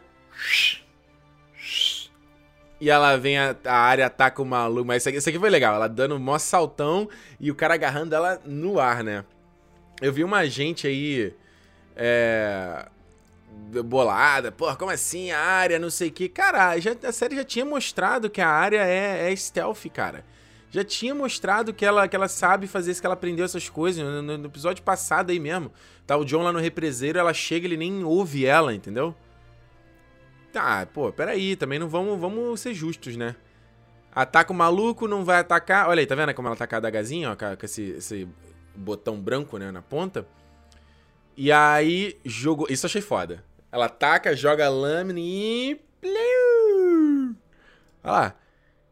E ela vem, a, a área ataca o maluco. Mas isso aqui, isso aqui foi legal. Ela dando um mó saltão e o cara agarrando ela no ar, né? Eu vi uma gente aí. É. Bolada, porra, como assim? A área, não sei o que. Cara, já, a série já tinha mostrado que a área é, é stealth, cara. Já tinha mostrado que ela, que ela sabe fazer isso, que ela aprendeu essas coisas. No, no, episódio passado aí mesmo. Tá o John lá no represeiro, ela chega, ele nem ouve ela, entendeu? Tá, pô, peraí, também não vamos, vamos ser justos, né? Ataca o maluco, não vai atacar. Olha aí, tá vendo como ela tá a adagazinha, ó, com esse, esse botão branco, né, na ponta. E aí, jogou. Isso eu achei foda. Ela ataca, joga a lâmina e. Olha lá.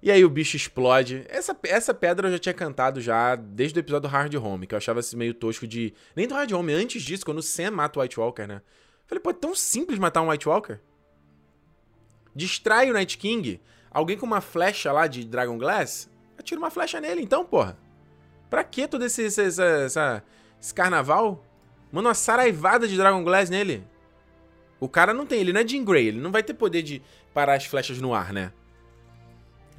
E aí o bicho explode. Essa, essa pedra eu já tinha cantado já desde o episódio do Hard Home, que eu achava assim meio tosco de. Nem do Hard Home, antes disso, quando o Sam mata o White Walker, né? Falei, pô, é tão simples matar um White Walker. Distrai o Night King. Alguém com uma flecha lá de Dragon Glass, atira uma flecha nele, então, porra. Pra que todo esse, esse, esse carnaval? Manda uma saraivada de Dragon Glass nele. O cara não tem, ele não é Jean Grey, ele não vai ter poder de parar as flechas no ar, né?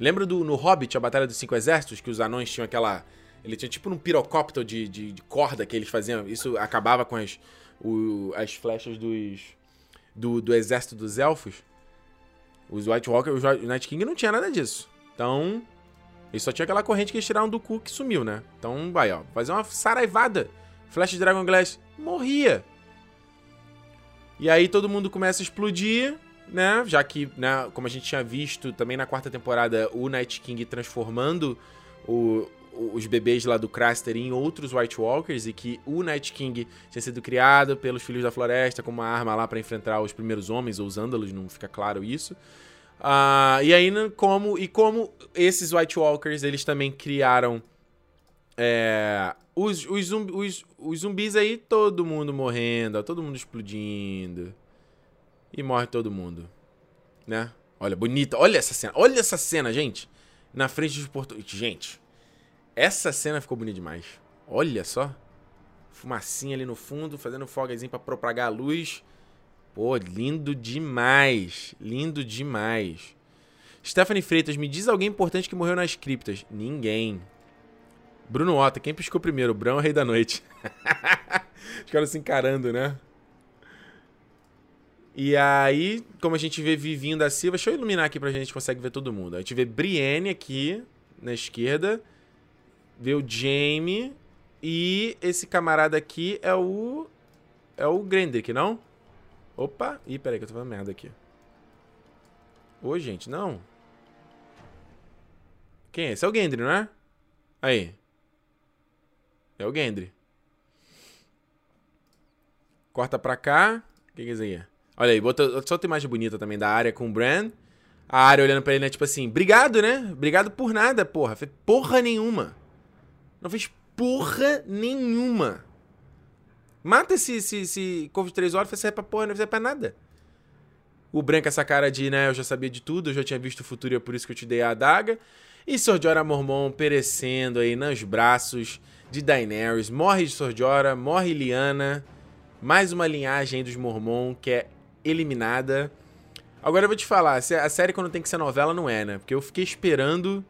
Lembra do no Hobbit, a Batalha dos Cinco Exércitos, que os anões tinham aquela. Ele tinha tipo um pirocóptero de, de, de corda que eles faziam. Isso acabava com as, o, as flechas dos. Do, do exército dos elfos. Os White Walker, o Night King não tinha nada disso. Então. Ele só tinha aquela corrente que eles tiraram do cu que sumiu, né? Então, vai, ó. Fazer uma saraivada. Flash Dragon Glass. Morria. E aí todo mundo começa a explodir né? Já que, né, como a gente tinha visto também na quarta temporada, o Night King transformando o, os bebês lá do Craster em outros White Walkers e que o Night King tinha sido criado pelos Filhos da Floresta como uma arma lá para enfrentar os primeiros homens ou os Ândalos, não fica claro isso. Uh, e aí, como e como esses White Walkers eles também criaram é, os, os, zumbi, os, os zumbis aí, todo mundo morrendo, todo mundo explodindo e morre todo mundo. Né? Olha, bonita. Olha essa cena. Olha essa cena, gente. Na frente dos portugueses. Gente, essa cena ficou bonita demais. Olha só. Fumacinha ali no fundo, fazendo fogazinho pra propagar a luz. Pô, lindo demais. Lindo demais. Stephanie Freitas, me diz alguém importante que morreu nas criptas. Ninguém. Bruno Otto, quem piscou primeiro? O Brão, o Rei da Noite. Os caras se encarando, né? E aí, como a gente vê Vivinho da Silva, deixa eu iluminar aqui pra gente consegue ver todo mundo. A gente vê Brienne aqui na esquerda, vê o Jamie e esse camarada aqui é o é o Grendrick, não? Opa, ih, peraí que eu tô falando merda aqui. Ô, gente, não. Quem é? Esse é o Gendry, não é? Aí. É o Gendry. Corta pra cá. O que, que é isso aí? Olha aí, bota só outra imagem bonita também da área com o Bran. A área olhando pra ele, né? Tipo assim, obrigado, né? Obrigado por nada, porra. Porra nenhuma. Não fez porra nenhuma. Mata esse, esse, esse couve de três horas, não serve pra porra, não serve pra nada. O Bran com essa cara de, né, eu já sabia de tudo, eu já tinha visto o futuro e é por isso que eu te dei a adaga. E Sordiora Mormon perecendo aí nos braços de Daenerys. Morre de Sordiora, morre Liana. Mais uma linhagem dos Mormon que é eliminada. Agora eu vou te falar, a série quando tem que ser novela não é, né? Porque eu fiquei esperando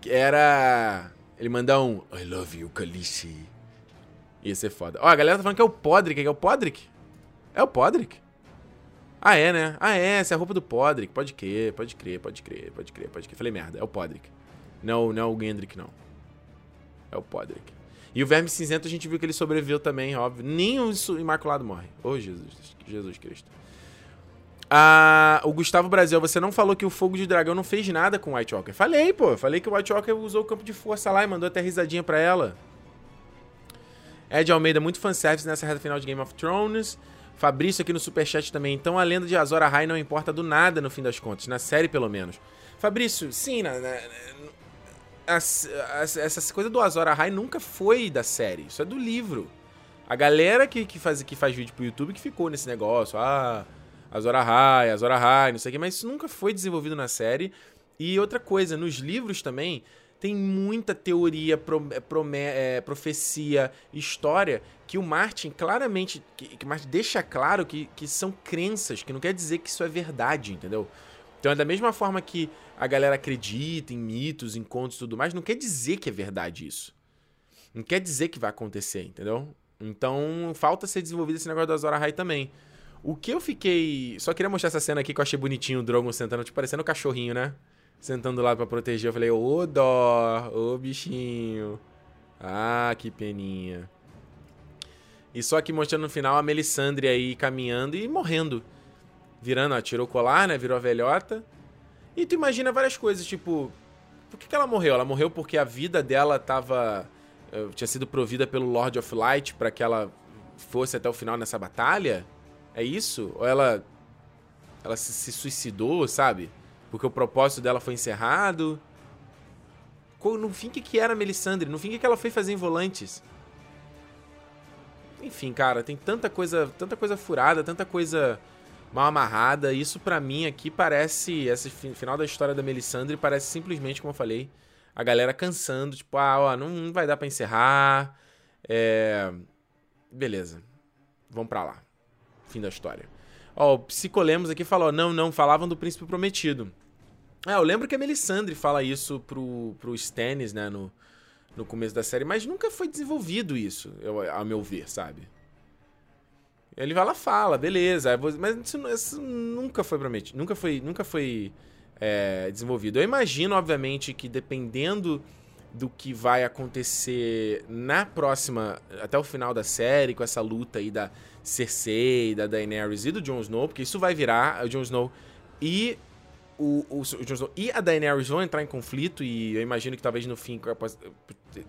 que era ele mandar um I love you, Khaleesi. Ia ser foda. Ó, a galera tá falando que é o Podrick, é o Podrick? É o Podrick? Ah, é, né? Ah, é, essa é a roupa do Podrick. Pode crer, pode crer, pode crer, pode crer, pode crer. Falei merda, é o Podrick. Não, não é o Gendrick, não. É o Podrick. E o Verme Cinzento a gente viu que ele sobreviveu também, óbvio. Nem o Imaculado morre. Ô, oh, Jesus. Jesus Cristo. Ah, o Gustavo Brasil, você não falou que o Fogo de Dragão não fez nada com o White Walker. Falei, pô. Falei que o White Walker usou o campo de força lá e mandou até risadinha pra ela. Ed Almeida, muito fanservice nessa reta final de Game of Thrones. Fabrício aqui no Superchat também. Então a lenda de Azor Ahai não importa do nada no fim das contas, na série pelo menos. Fabrício, sim, na, na, essa coisa do Azor Ahai nunca foi da série. Isso é do livro. A galera que, que, faz, que faz vídeo pro YouTube que ficou nesse negócio, ah, Azora High, Azora High, não sei o que, mas isso nunca foi desenvolvido na série. E outra coisa, nos livros também tem muita teoria, pro, é, profecia, história que o Martin claramente, que, que Martin deixa claro que, que são crenças, que não quer dizer que isso é verdade, entendeu? Então é da mesma forma que a galera acredita em mitos, em contos e tudo mais, não quer dizer que é verdade isso. Não quer dizer que vai acontecer, entendeu? Então falta ser desenvolvido esse negócio do Azor Ahai também. O que eu fiquei. Só queria mostrar essa cena aqui que eu achei bonitinho o Drogon sentando, tipo, parecendo um cachorrinho, né? Sentando lá para proteger. Eu falei, ô dó, ô bichinho. Ah, que peninha. E só aqui mostrando no final a Melisandre aí caminhando e morrendo. Virando, ó, tirou o colar, né? Virou a velhota. E tu imagina várias coisas, tipo... Por que, que ela morreu? Ela morreu porque a vida dela tava... Uh, tinha sido provida pelo Lord of Light para que ela fosse até o final nessa batalha? É isso? Ou ela... Ela se, se suicidou, sabe? Porque o propósito dela foi encerrado? No fim, o que, que era a Melisandre? No fim, o que, que ela foi fazer em Volantes? Enfim, cara, tem tanta coisa, tanta coisa furada, tanta coisa mal amarrada. Isso para mim aqui parece esse final da história da Melisandre parece simplesmente como eu falei, a galera cansando, tipo, ah, ó, não, não vai dar para encerrar. É... beleza. Vamos para lá. Fim da história. Ó, o Psicolemos aqui falou: "Não, não, falavam do príncipe prometido". É, eu lembro que a Melisandre fala isso pro pro Stannis, né, no no começo da série, mas nunca foi desenvolvido isso, eu, a meu ver, sabe? Ele vai lá fala, beleza, mas isso, isso nunca foi prometido, nunca foi, nunca foi é, desenvolvido. Eu imagino, obviamente, que dependendo do que vai acontecer na próxima, até o final da série, com essa luta aí da Cersei, da Daenerys e do Jon Snow, porque isso vai virar o Jon Snow e o, o, o Jon Snow e a Daenerys vão entrar em conflito e eu imagino que talvez no fim,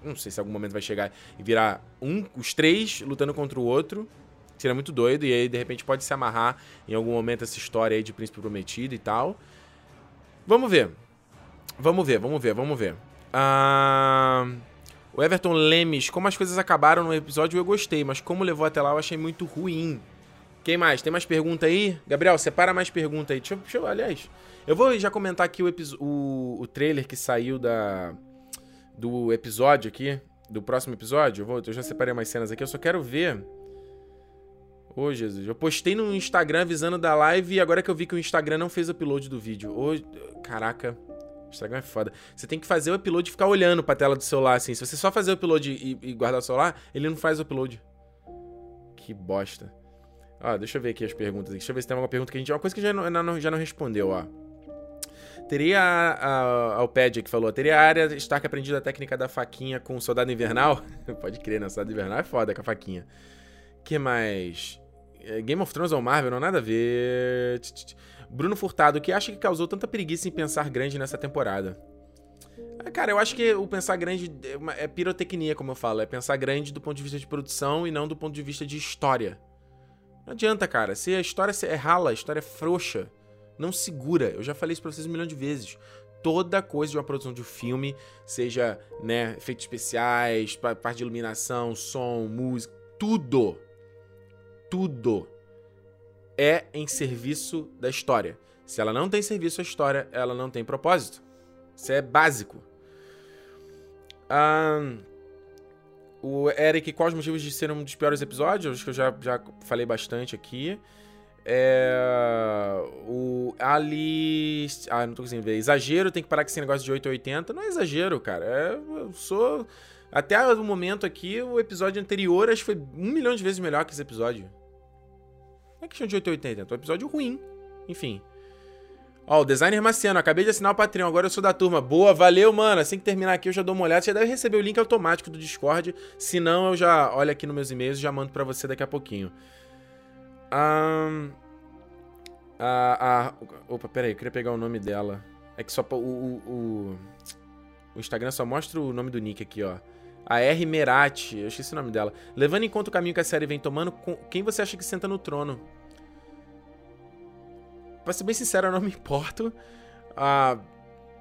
não sei se algum momento vai chegar e virar um, os três lutando contra o outro. Seria muito doido e aí de repente pode se amarrar em algum momento essa história aí de príncipe prometido e tal. Vamos ver. Vamos ver, vamos ver, vamos ver. Uh... O Everton Lemes, como as coisas acabaram no episódio eu gostei, mas como levou até lá eu achei muito ruim. Quem mais? Tem mais pergunta aí? Gabriel, separa mais pergunta aí. Deixa eu, deixa eu aliás, eu vou já comentar aqui o, o, o trailer que saiu da do episódio aqui, do próximo episódio. Eu, vou, eu já separei umas cenas aqui, eu só quero ver. Ô, oh, Jesus. Eu postei no Instagram avisando da live e agora que eu vi que o Instagram não fez upload do vídeo. Ô, oh, caraca. Instagram é foda. Você tem que fazer o upload e ficar olhando pra tela do celular, assim. Se você só fazer o upload e, e guardar o celular, ele não faz o upload. Que bosta. Ó, deixa eu ver aqui as perguntas. Deixa eu ver se tem alguma pergunta que a gente... Uma coisa que já não, já não respondeu, ó. Teria a, a Alpedia que falou, teria a área Stark aprendido a técnica da faquinha com o Soldado Invernal? Pode crer, né? O Soldado Invernal é foda com a faquinha. que mais? É, Game of Thrones ou Marvel? Não nada a ver. Bruno Furtado, que acha que causou tanta preguiça em pensar grande nessa temporada? Ah, cara, eu acho que o pensar grande é, é pirotecnia, como eu falo. É pensar grande do ponto de vista de produção e não do ponto de vista de história. Não adianta, cara. Se a história é rala, a história é frouxa, não segura. Eu já falei isso pra vocês um milhão de vezes. Toda coisa de uma produção de um filme, seja, né, efeitos especiais, parte de iluminação, som, música, tudo, tudo é em serviço da história. Se ela não tem serviço à história, ela não tem propósito. Isso é básico. Um, o Eric, quais os motivos de ser um dos piores episódios? Acho que eu já, já falei bastante aqui. É, o Ali. Ah, não tô conseguindo ver. Exagero, tem que parar com esse negócio de 880. Não é exagero, cara. É, eu sou. Até o momento aqui, o episódio anterior acho que foi um milhão de vezes melhor que esse episódio. Não é questão de 880, é um episódio ruim. Enfim. Ó, o designer Marciano, acabei de assinar o Patreon, agora eu sou da turma. Boa, valeu, mano. Assim que terminar aqui eu já dou uma olhada. Você deve receber o link automático do Discord. Se não, eu já olho aqui nos meus e-mails e já mando para você daqui a pouquinho. Um, a, a, opa, peraí, eu queria pegar o nome dela. É que só o, o, o, o Instagram só mostra o nome do nick aqui, ó. A R. Merati, eu esqueci o nome dela. Levando em conta o caminho que a série vem tomando, quem você acha que senta no trono? Pra ser bem sincero, eu não me importo. Ah,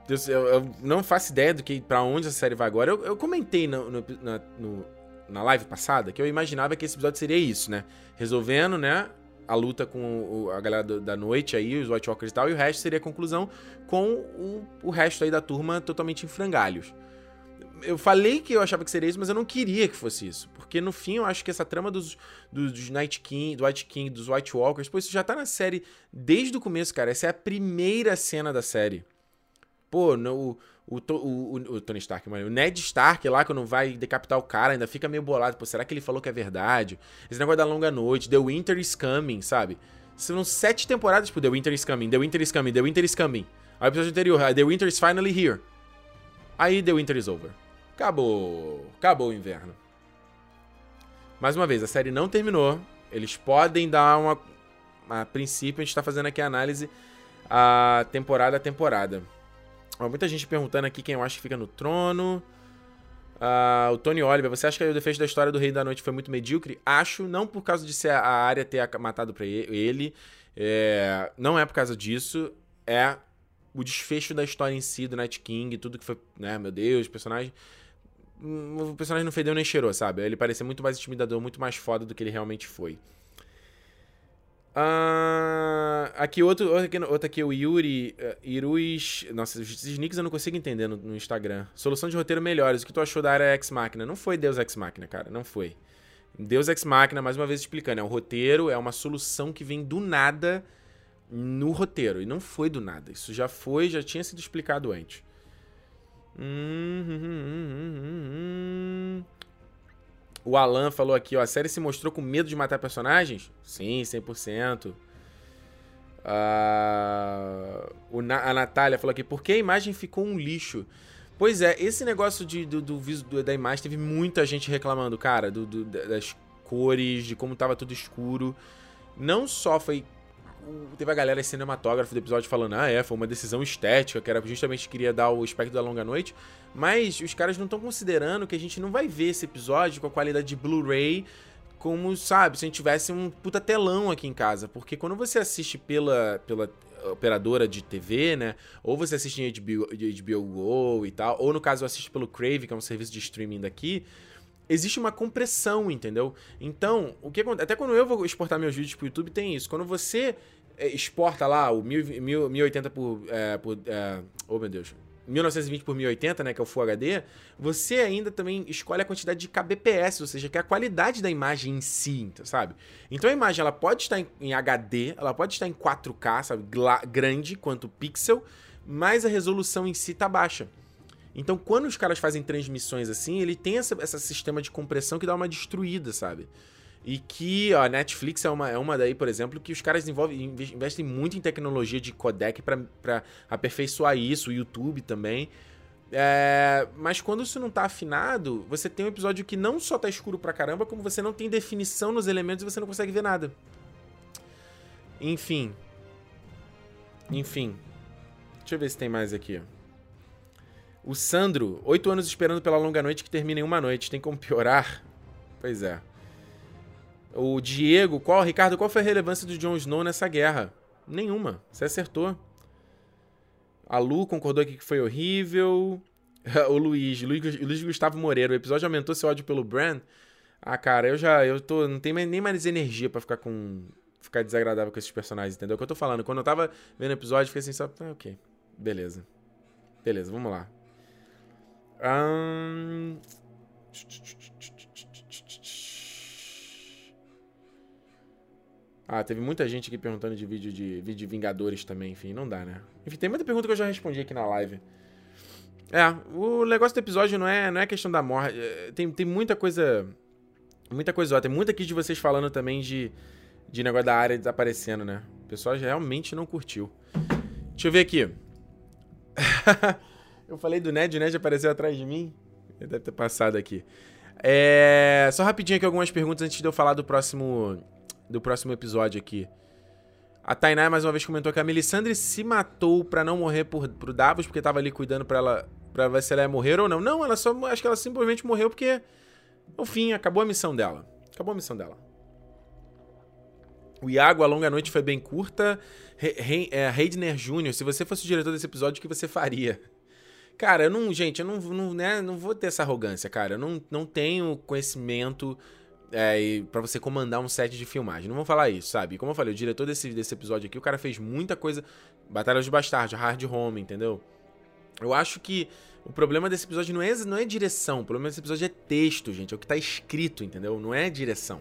eu, eu, não faço ideia do que para onde a série vai agora. Eu, eu comentei no, no, na, no, na live passada que eu imaginava que esse episódio seria isso, né? Resolvendo, né? A luta com a galera da noite aí, os White Walkers e tal, e o resto seria a conclusão com o, o resto aí da turma totalmente em frangalhos. Eu falei que eu achava que seria isso, mas eu não queria que fosse isso. Porque no fim eu acho que essa trama dos, dos, dos Night King, do White King, dos White Walkers, pô, isso já tá na série desde o começo, cara. Essa é a primeira cena da série. Pô, no, o, o, o, o Tony Stark, mano, o Ned Stark lá, quando vai decapitar o cara, ainda fica meio bolado. Pô, será que ele falou que é verdade? Esse negócio da longa noite, The Winter is Coming, sabe? São sete temporadas pro The Winter is Coming, The Winter is Coming, The Winter is Coming. Aí o episódio anterior, The Winter is finally here. Aí The Winter is over. Acabou. Acabou o inverno. Mais uma vez, a série não terminou. Eles podem dar uma. A princípio, a gente tá fazendo aqui a análise a temporada a temporada. Ó, muita gente perguntando aqui quem eu acho que fica no trono. Uh, o Tony Oliver, você acha que o defeito da história do Rei da Noite foi muito medíocre? Acho, não por causa de ser a área ter matado pra ele. É, não é por causa disso. É o desfecho da história em si, do Night King, tudo que foi, né, meu Deus, personagem. O personagem não fedeu nem cheirou, sabe? Ele parecia muito mais intimidador, muito mais foda do que ele realmente foi. Uh, aqui outro, outro aqui, o Yuri uh, Iruis. Nossa, esses nicks eu não consigo entender no, no, Instagram. Solução de roteiro melhores. O que tu achou da área Ex Machina? Não foi Deus Ex Machina, cara. Não foi. Deus Ex Machina, mais uma vez explicando, é um roteiro, é uma solução que vem do nada no roteiro. E não foi do nada. Isso já foi, já tinha sido explicado antes. O Alan falou aqui, ó, a série se mostrou com medo de matar personagens? Sim, 100%. Uh, Na a Natália falou aqui, por que a imagem ficou um lixo? Pois é, esse negócio de, do, do, do da imagem teve muita gente reclamando, cara, do, do, das cores, de como tava tudo escuro. Não só foi teve a galera cinematógrafa do episódio falando, ah, é, foi uma decisão estética, que era justamente queria dar o espectro da longa noite, mas os caras não estão considerando que a gente não vai ver esse episódio com a qualidade de Blu-ray como, sabe, se a gente tivesse um puta telão aqui em casa, porque quando você assiste pela, pela operadora de TV, né, ou você assiste em HBO, HBO Go e tal, ou no caso assiste pelo Crave, que é um serviço de streaming daqui, existe uma compressão, entendeu? Então, o que até quando eu vou exportar meus vídeos pro YouTube tem isso. Quando você exporta lá o 1080 por, é, por é, oh meu Deus, 1920 por 1080, né, que é o Full HD, você ainda também escolhe a quantidade de kbps, ou seja, que é a qualidade da imagem em si, então, sabe? Então a imagem ela pode estar em, em HD, ela pode estar em 4K, sabe, grande quanto pixel, mas a resolução em si tá baixa. Então, quando os caras fazem transmissões assim, ele tem esse sistema de compressão que dá uma destruída, sabe? E que a Netflix é uma, é uma daí, por exemplo, que os caras desenvolvem, investem muito em tecnologia de codec para aperfeiçoar isso, o YouTube também. É, mas quando isso não tá afinado, você tem um episódio que não só tá escuro pra caramba, como você não tem definição nos elementos e você não consegue ver nada. Enfim. Enfim. Deixa eu ver se tem mais aqui. O Sandro, oito anos esperando pela longa noite que termina em uma noite. Tem como piorar? Pois é. O Diego, qual, Ricardo, qual foi a relevância do Jon Snow nessa guerra? Nenhuma. Você acertou. A Lu concordou aqui que foi horrível. o Luiz, Luiz, Gustavo Moreira, o episódio aumentou seu ódio pelo Bran? Ah, cara, eu já eu tô não tenho nem mais energia para ficar com ficar desagradável com esses personagens, entendeu? O que eu tô falando, quando eu tava vendo o episódio, fiquei assim, só, ah, OK. Beleza. Beleza, vamos lá. Um... Ah, teve muita gente aqui perguntando de vídeo de vídeo de Vingadores também, enfim, não dá, né? Enfim, tem muita pergunta que eu já respondi aqui na live. É, o negócio do episódio não é, não é questão da morte. É, tem, tem muita coisa. Muita coisa ó, Tem muita aqui de vocês falando também de, de negócio da área desaparecendo, né? O pessoal realmente não curtiu. Deixa eu ver aqui. eu falei do Ned, o Ned apareceu atrás de mim. Ele deve ter passado aqui. É... Só rapidinho aqui algumas perguntas antes de eu falar do próximo do próximo episódio aqui. A Tainá mais uma vez comentou que a Melisandre se matou para não morrer por, pro Davos, porque tava ali cuidando para ela para ver se ela ia morrer ou não. Não, ela só acho que ela simplesmente morreu porque no fim acabou a missão dela. Acabou a missão dela. O Iago, a longa noite foi bem curta. He, é, Heidner Jr., se você fosse o diretor desse episódio, o que você faria? Cara, eu não, gente, eu não, não, né, não vou ter essa arrogância, cara. Eu não, não tenho conhecimento é, para você comandar um set de filmagem. Não vou falar isso, sabe? Como eu falei, o diretor desse, desse episódio aqui, o cara fez muita coisa. Batalha de Bastardos, Hard Home, entendeu? Eu acho que O problema desse episódio não é, não é direção, o problema desse episódio é texto, gente. É o que tá escrito, entendeu? Não é direção.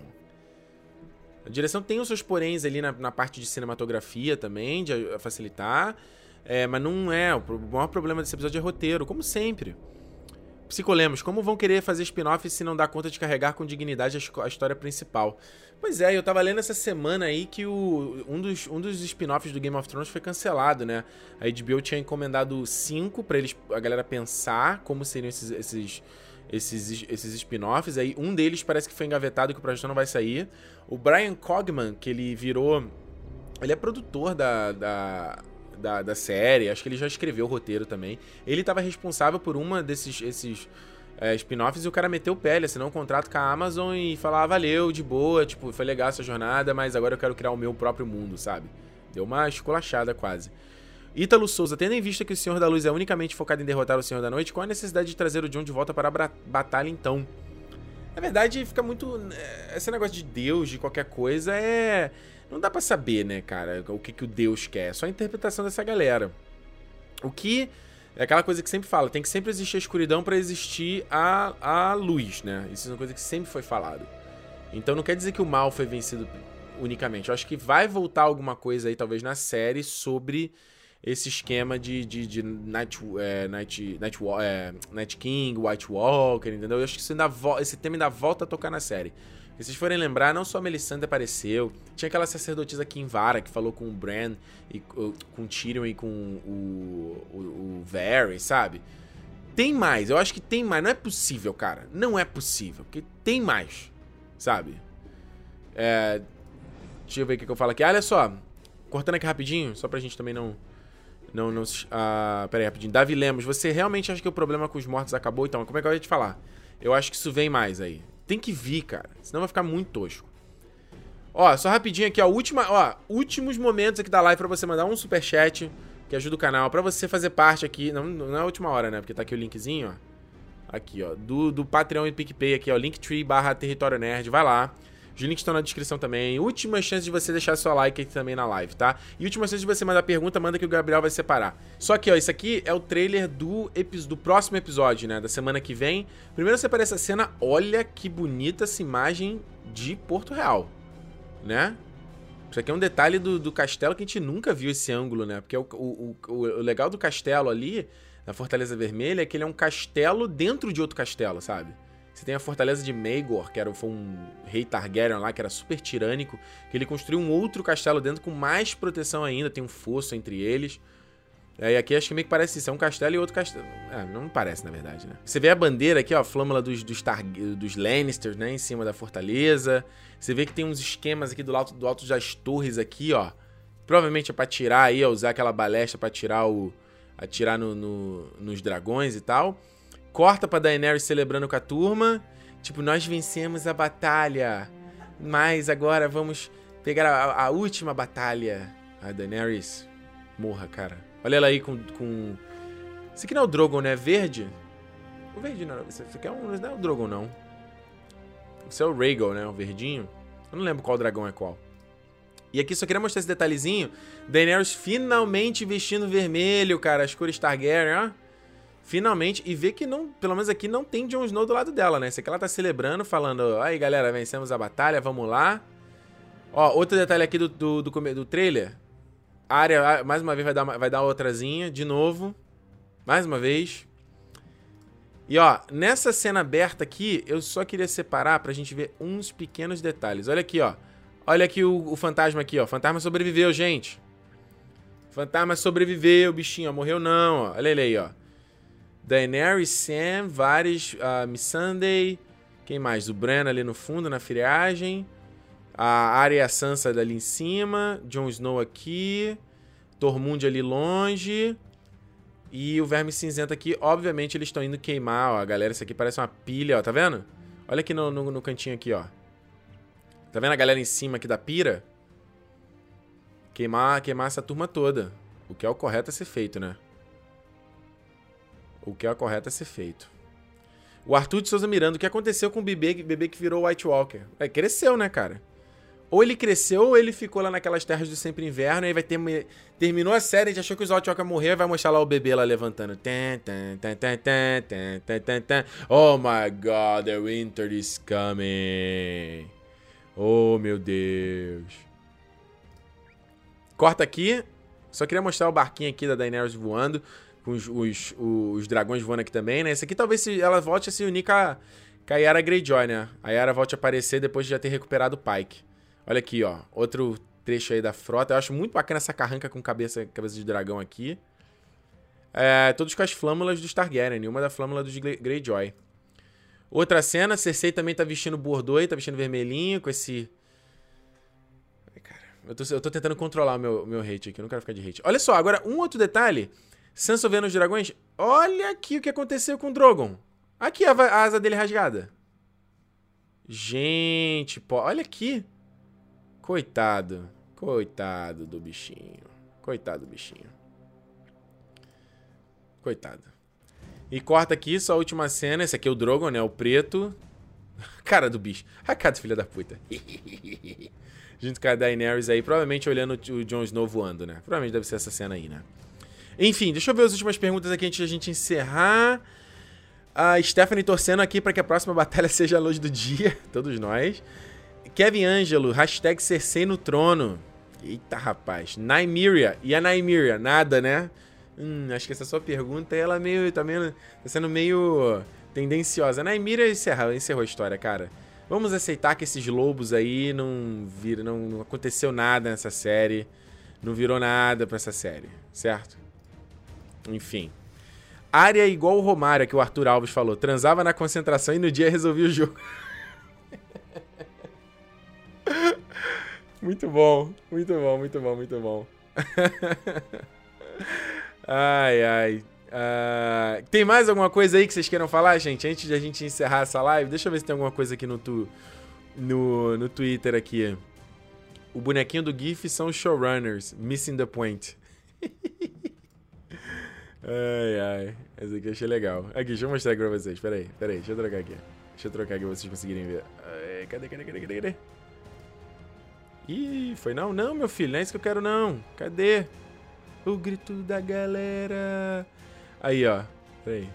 A direção tem os seus poréns ali na, na parte de cinematografia também, de facilitar. É, mas não é. O maior problema desse episódio é roteiro, como sempre. Psicolemos, como vão querer fazer spin-off se não dá conta de carregar com dignidade a, história principal? Pois é, eu tava lendo essa semana aí que o, um dos, um dos spin-offs do Game of Thrones foi cancelado, né? A HBO tinha encomendado cinco para eles a galera pensar como seriam esses, esses, esses, esses spin-offs. Aí um deles parece que foi engavetado e que o projeto não vai sair. O Brian Cogman, que ele virou. Ele é produtor da, da da, da série, acho que ele já escreveu o roteiro também. Ele estava responsável por uma desses esses, é, spin-offs e o cara meteu o pé, ele assinou um contrato com a Amazon e falou: ah, valeu, de boa, tipo, foi legal essa jornada, mas agora eu quero criar o meu próprio mundo, sabe? Deu uma esculachada quase. Ítalo Souza, tendo em vista que o Senhor da Luz é unicamente focado em derrotar o Senhor da Noite, qual a necessidade de trazer o John de volta para a batalha então? Na verdade, fica muito. É, esse negócio de Deus, de qualquer coisa, é. Não dá para saber, né, cara, o que, que o Deus quer. É só a interpretação dessa galera. O que. É aquela coisa que sempre fala, tem que sempre existir a escuridão para existir a, a luz, né? Isso é uma coisa que sempre foi falado. Então não quer dizer que o mal foi vencido unicamente. Eu acho que vai voltar alguma coisa aí, talvez, na série sobre esse esquema de, de, de Night, é, Night, Night, é, Night King, White Walker, entendeu? Eu acho que isso ainda esse tema ainda volta a tocar na série. Se vocês forem lembrar, não só a Melisandre apareceu, tinha aquela sacerdotisa Kinvara que falou com o Bran, e, com o Tyrion e com o, o, o Varys, sabe? Tem mais, eu acho que tem mais. Não é possível, cara. Não é possível, porque tem mais, sabe? É, deixa eu ver o que eu falo aqui. Ah, olha só, cortando aqui rapidinho, só pra gente também não... Não, não... Ah, pera aí, rapidinho. Davi Lemos, você realmente acha que o problema com os mortos acabou? Então, como é que eu ia te falar? Eu acho que isso vem mais aí. Tem que vir, cara. Senão vai ficar muito tosco. Ó, só rapidinho aqui, ó. Última, ó, últimos momentos aqui da live pra você mandar um super chat que ajuda o canal. Pra você fazer parte aqui. Não, não é a última hora, né? Porque tá aqui o linkzinho, ó. Aqui, ó. Do, do Patreon e PicPay aqui, ó. Linktree barra Território Nerd. Vai lá. Os links estão na descrição também. Última chance de você deixar seu like aqui também na live, tá? E última chance de você mandar pergunta, manda que o Gabriel vai separar. Só que, ó, isso aqui é o trailer do, do próximo episódio, né? Da semana que vem. Primeiro você aparece essa cena. Olha que bonita essa imagem de Porto Real, né? Isso aqui é um detalhe do, do castelo que a gente nunca viu esse ângulo, né? Porque o, o, o, o legal do castelo ali, na Fortaleza Vermelha, é que ele é um castelo dentro de outro castelo, sabe? Você tem a fortaleza de Maegor, que era, foi um rei Targaryen lá, que era super tirânico, que ele construiu um outro castelo dentro com mais proteção ainda, tem um fosso entre eles. E aqui acho que meio que parece isso, é um castelo e outro castelo. É, não parece, na verdade, né? Você vê a bandeira aqui, ó, a flâmula dos, dos, Tar... dos Lannisters, né, em cima da fortaleza. Você vê que tem uns esquemas aqui do alto, do alto das torres aqui, ó. Provavelmente é pra tirar aí, ó, usar aquela balestra pra tirar o... atirar no, no, nos dragões e tal. Corta pra Daenerys celebrando com a turma. Tipo, nós vencemos a batalha. Mas agora vamos pegar a, a última batalha. A Daenerys. Morra, cara. Olha ela aí com. com... Esse aqui não é o Drogon, né? Verde? O verde não. Esse aqui é um, não é o Drogon, não. Esse é o Rhaegal, né? O verdinho. Eu não lembro qual dragão é qual. E aqui só queria mostrar esse detalhezinho. Daenerys finalmente vestindo vermelho, cara. As cores Targaryen, ó finalmente, e ver que não, pelo menos aqui não tem Jon Snow do lado dela, né? Isso aqui ela tá celebrando, falando, aí galera, vencemos a batalha, vamos lá. Ó, outro detalhe aqui do, do, do, do trailer. Área, mais uma vez, vai dar, vai dar outrazinha, de novo. Mais uma vez. E ó, nessa cena aberta aqui, eu só queria separar pra gente ver uns pequenos detalhes. Olha aqui, ó. Olha aqui o, o fantasma aqui, ó. O fantasma sobreviveu, gente. fantasma sobreviveu, bichinho, ó. Morreu não, ó. Olha ele aí, ó. Daenerys, Sam, Varys, uh, Missandei. Quem mais? O Bran ali no fundo, na friagem. A Arya Sansa ali em cima. Jon Snow aqui. Tormund ali longe. E o Verme Cinzento aqui. Obviamente eles estão indo queimar, ó. Galera, isso aqui parece uma pilha, ó. Tá vendo? Olha aqui no, no, no cantinho aqui, ó. Tá vendo a galera em cima aqui da pira? Queimar, queimar essa turma toda. O que é o correto a ser feito, né? O que é correto a ser feito. O Arthur de Souza Miranda, o que aconteceu com o bebê, bebê que virou White Walker? É, cresceu, né, cara? Ou ele cresceu ou ele ficou lá naquelas terras do sempre inverno e aí vai ter. Terminou a série, a gente achou que o Zoltioca ia morrer e vai mostrar lá o bebê lá levantando. Oh my god, the winter is coming. Oh meu Deus. Corta aqui. Só queria mostrar o barquinho aqui da Daenerys voando. Com os, os, os, dragões voando aqui também, né? Esse aqui talvez se ela volte a se unir com a, com a Yara Greyjoy, né? A Yara volte a aparecer depois de já ter recuperado o Pike. Olha aqui, ó. Outro trecho aí da frota. Eu acho muito bacana essa carranca com cabeça, cabeça de dragão aqui. É, todos com as flâmulas do Targaryen. Uma da flâmula dos Greyjoy. Outra cena, Cersei também tá vestindo Bordeaux, tá vestindo vermelhinho, com esse... Cara, eu tô, eu tô tentando controlar o meu, meu hate aqui, eu não quero ficar de hate. Olha só, agora um outro detalhe. Sansa vendo os dragões. Olha aqui o que aconteceu com o Drogon. Aqui a, a asa dele rasgada. Gente, pô, olha aqui. Coitado. Coitado do bichinho. Coitado do bichinho. Coitado. E corta aqui, só a última cena. Esse aqui é o Drogon, né? O preto. Cara do bicho. A cara do filho da puta. Junto com a Daenerys aí. Provavelmente olhando o Jon Snow voando, né? Provavelmente deve ser essa cena aí, né? Enfim, deixa eu ver as últimas perguntas aqui antes de a gente encerrar. A Stephanie torcendo aqui para que a próxima batalha seja a luz do dia. Todos nós. Kevin Angelo, hashtag Cersei no trono. Eita, rapaz. Nymeria. E a Nymeria? Nada, né? Hum, acho que essa sua pergunta, ela meio, tá, meio, tá sendo meio tendenciosa. Nymeria encerrou, encerrou a história, cara. Vamos aceitar que esses lobos aí não viram, não, não aconteceu nada nessa série. Não virou nada pra essa série, certo? Enfim. Área igual o Romário, que o Arthur Alves falou. Transava na concentração e no dia resolvia o jogo. Muito bom, muito bom, muito bom, muito bom. ai, ai. Uh, tem mais alguma coisa aí que vocês queiram falar, gente? Antes de a gente encerrar essa live, deixa eu ver se tem alguma coisa aqui no, tu, no, no Twitter aqui. O bonequinho do GIF são showrunners. Missing the point. ai, ai. Esse aqui eu achei legal. Aqui, deixa eu mostrar aqui pra vocês. Pera aí, pera aí. Deixa eu trocar aqui. Deixa eu trocar aqui pra vocês conseguirem ver. Ai, cadê, cadê, cadê, cadê, cadê? Ih, foi não? Não, meu filho, não é isso que eu quero não. Cadê? O grito da galera. Aí, ó. Peraí.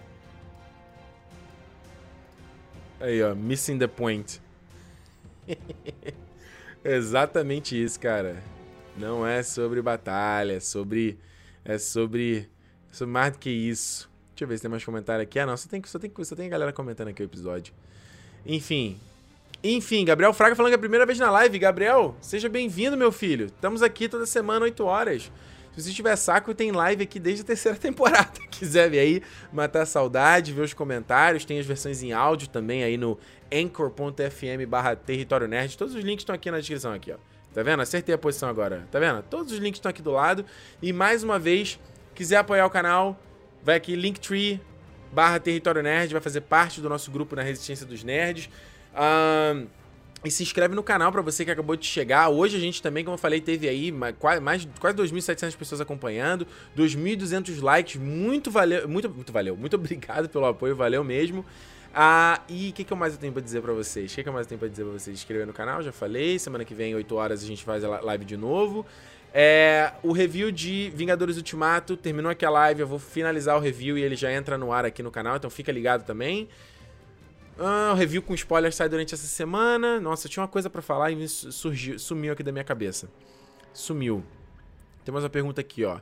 Aí, ó. Missing the point. Exatamente isso, cara. Não é sobre batalha, é sobre. É sobre. Sobre mais do que isso. Deixa eu ver se tem mais comentário aqui. Ah, não, só tem, só tem, só tem a galera comentando aqui o episódio. Enfim, enfim, Gabriel Fraga falando que é a primeira vez na live. Gabriel, seja bem-vindo, meu filho. Estamos aqui toda semana, 8 horas. Se você tiver saco, tem live aqui desde a terceira temporada. Quiser ver aí, matar a saudade, ver os comentários, tem as versões em áudio também aí no anchor.fm barra território nerd. Todos os links estão aqui na descrição aqui, ó. Tá vendo? Acertei a posição agora. Tá vendo? Todos os links estão aqui do lado. E mais uma vez, quiser apoiar o canal, vai aqui Linktree barra território nerd, vai fazer parte do nosso grupo na Resistência dos Nerds. Um, e se inscreve no canal para você que acabou de chegar. Hoje a gente também, como eu falei, teve aí mais, quase 2.700 pessoas acompanhando, 2.200 likes. Muito valeu, muito, muito valeu, muito obrigado pelo apoio, valeu mesmo. Ah, e o que, que eu mais tenho pra dizer pra vocês? O que, que eu mais tenho pra dizer pra vocês? Inscrever no canal, já falei. Semana que vem, 8 horas, a gente faz a live de novo. É, o review de Vingadores Ultimato terminou aqui a live. Eu vou finalizar o review e ele já entra no ar aqui no canal, então fica ligado também. Ah, o review com spoilers sai durante essa semana. Nossa, tinha uma coisa para falar e surgiu, sumiu aqui da minha cabeça. Sumiu. Tem mais uma pergunta aqui, ó.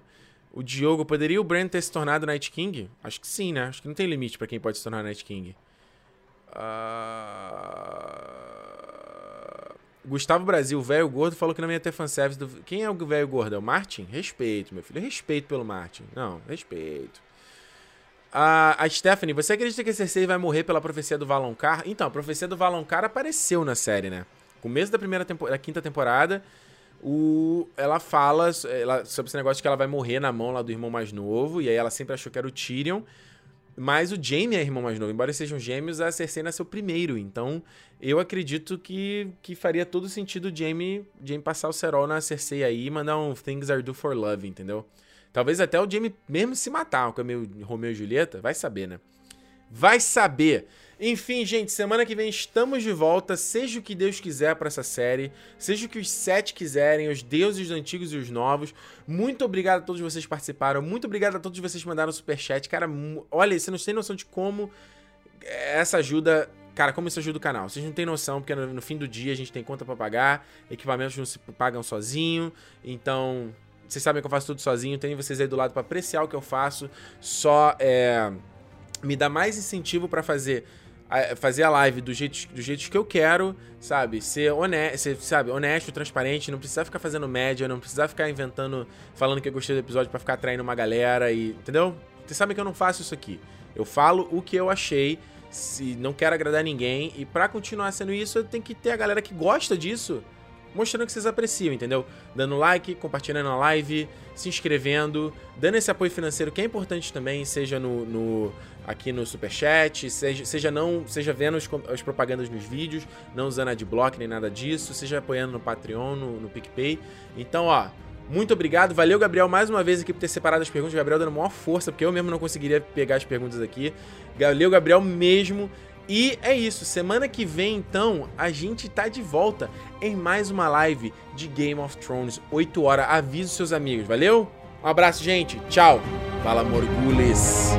O Diogo, poderia o Brand ter se tornado Night King? Acho que sim, né? Acho que não tem limite para quem pode se tornar Night King. Uh... Gustavo Brasil, velho gordo, falou que não ia ter fanservice do... Quem é o velho gordo? É o Martin? Respeito, meu filho. Respeito pelo Martin. Não, respeito. A, a Stephanie, você acredita que a Cersei vai morrer pela profecia do Valonqar? Então, a profecia do Valonqar apareceu na série, né? Começo da primeira tempo, da quinta temporada, o, ela fala ela, sobre esse negócio que ela vai morrer na mão lá do irmão mais novo, e aí ela sempre achou que era o Tyrion. Mas o Jaime é irmão mais novo. Embora sejam gêmeos, a Cersei nasceu primeiro. Então, eu acredito que, que faria todo sentido o Jaime, Jaime passar o cerol na Cersei aí e mandar um Things Are Do For Love, entendeu? Talvez até o Jamie mesmo se matar, o meu Romeu e Julieta, vai saber, né? Vai saber. Enfim, gente, semana que vem estamos de volta, seja o que Deus quiser para essa série, seja o que os sete quiserem, os deuses antigos e os novos. Muito obrigado a todos vocês que participaram, muito obrigado a todos vocês que mandaram superchat. Cara, olha, você não tem noção de como essa ajuda Cara, como isso ajuda o canal? Vocês não têm noção, porque no, no fim do dia a gente tem conta para pagar, equipamentos não se pagam sozinho, então vocês sabem que eu faço tudo sozinho, tenho vocês aí do lado para apreciar o que eu faço, só é, me dá mais incentivo para fazer fazer a live do jeito, do jeito que eu quero, sabe? Ser honesto, ser, sabe? honesto, transparente, não precisar ficar fazendo média, não precisar ficar inventando, falando que eu gostei do episódio para ficar atraindo uma galera e, entendeu? Vocês sabem que eu não faço isso aqui. Eu falo o que eu achei, se não quero agradar ninguém e para continuar sendo isso, eu tenho que ter a galera que gosta disso mostrando que vocês apreciam, entendeu? Dando like, compartilhando a live, se inscrevendo, dando esse apoio financeiro que é importante também, seja no, no aqui no Superchat, seja, seja não, seja vendo as, as, propagandas nos vídeos, não usando adblock nem nada disso, seja apoiando no Patreon, no, no PicPay. Então, ó, muito obrigado. Valeu, Gabriel, mais uma vez aqui por ter separado as perguntas. Gabriel dando maior força, porque eu mesmo não conseguiria pegar as perguntas aqui. Valeu, Gabriel, mesmo. E é isso, semana que vem então a gente tá de volta em mais uma live de Game of Thrones, 8 horas. Avise seus amigos, valeu? Um abraço, gente. Tchau. Fala, Morgules.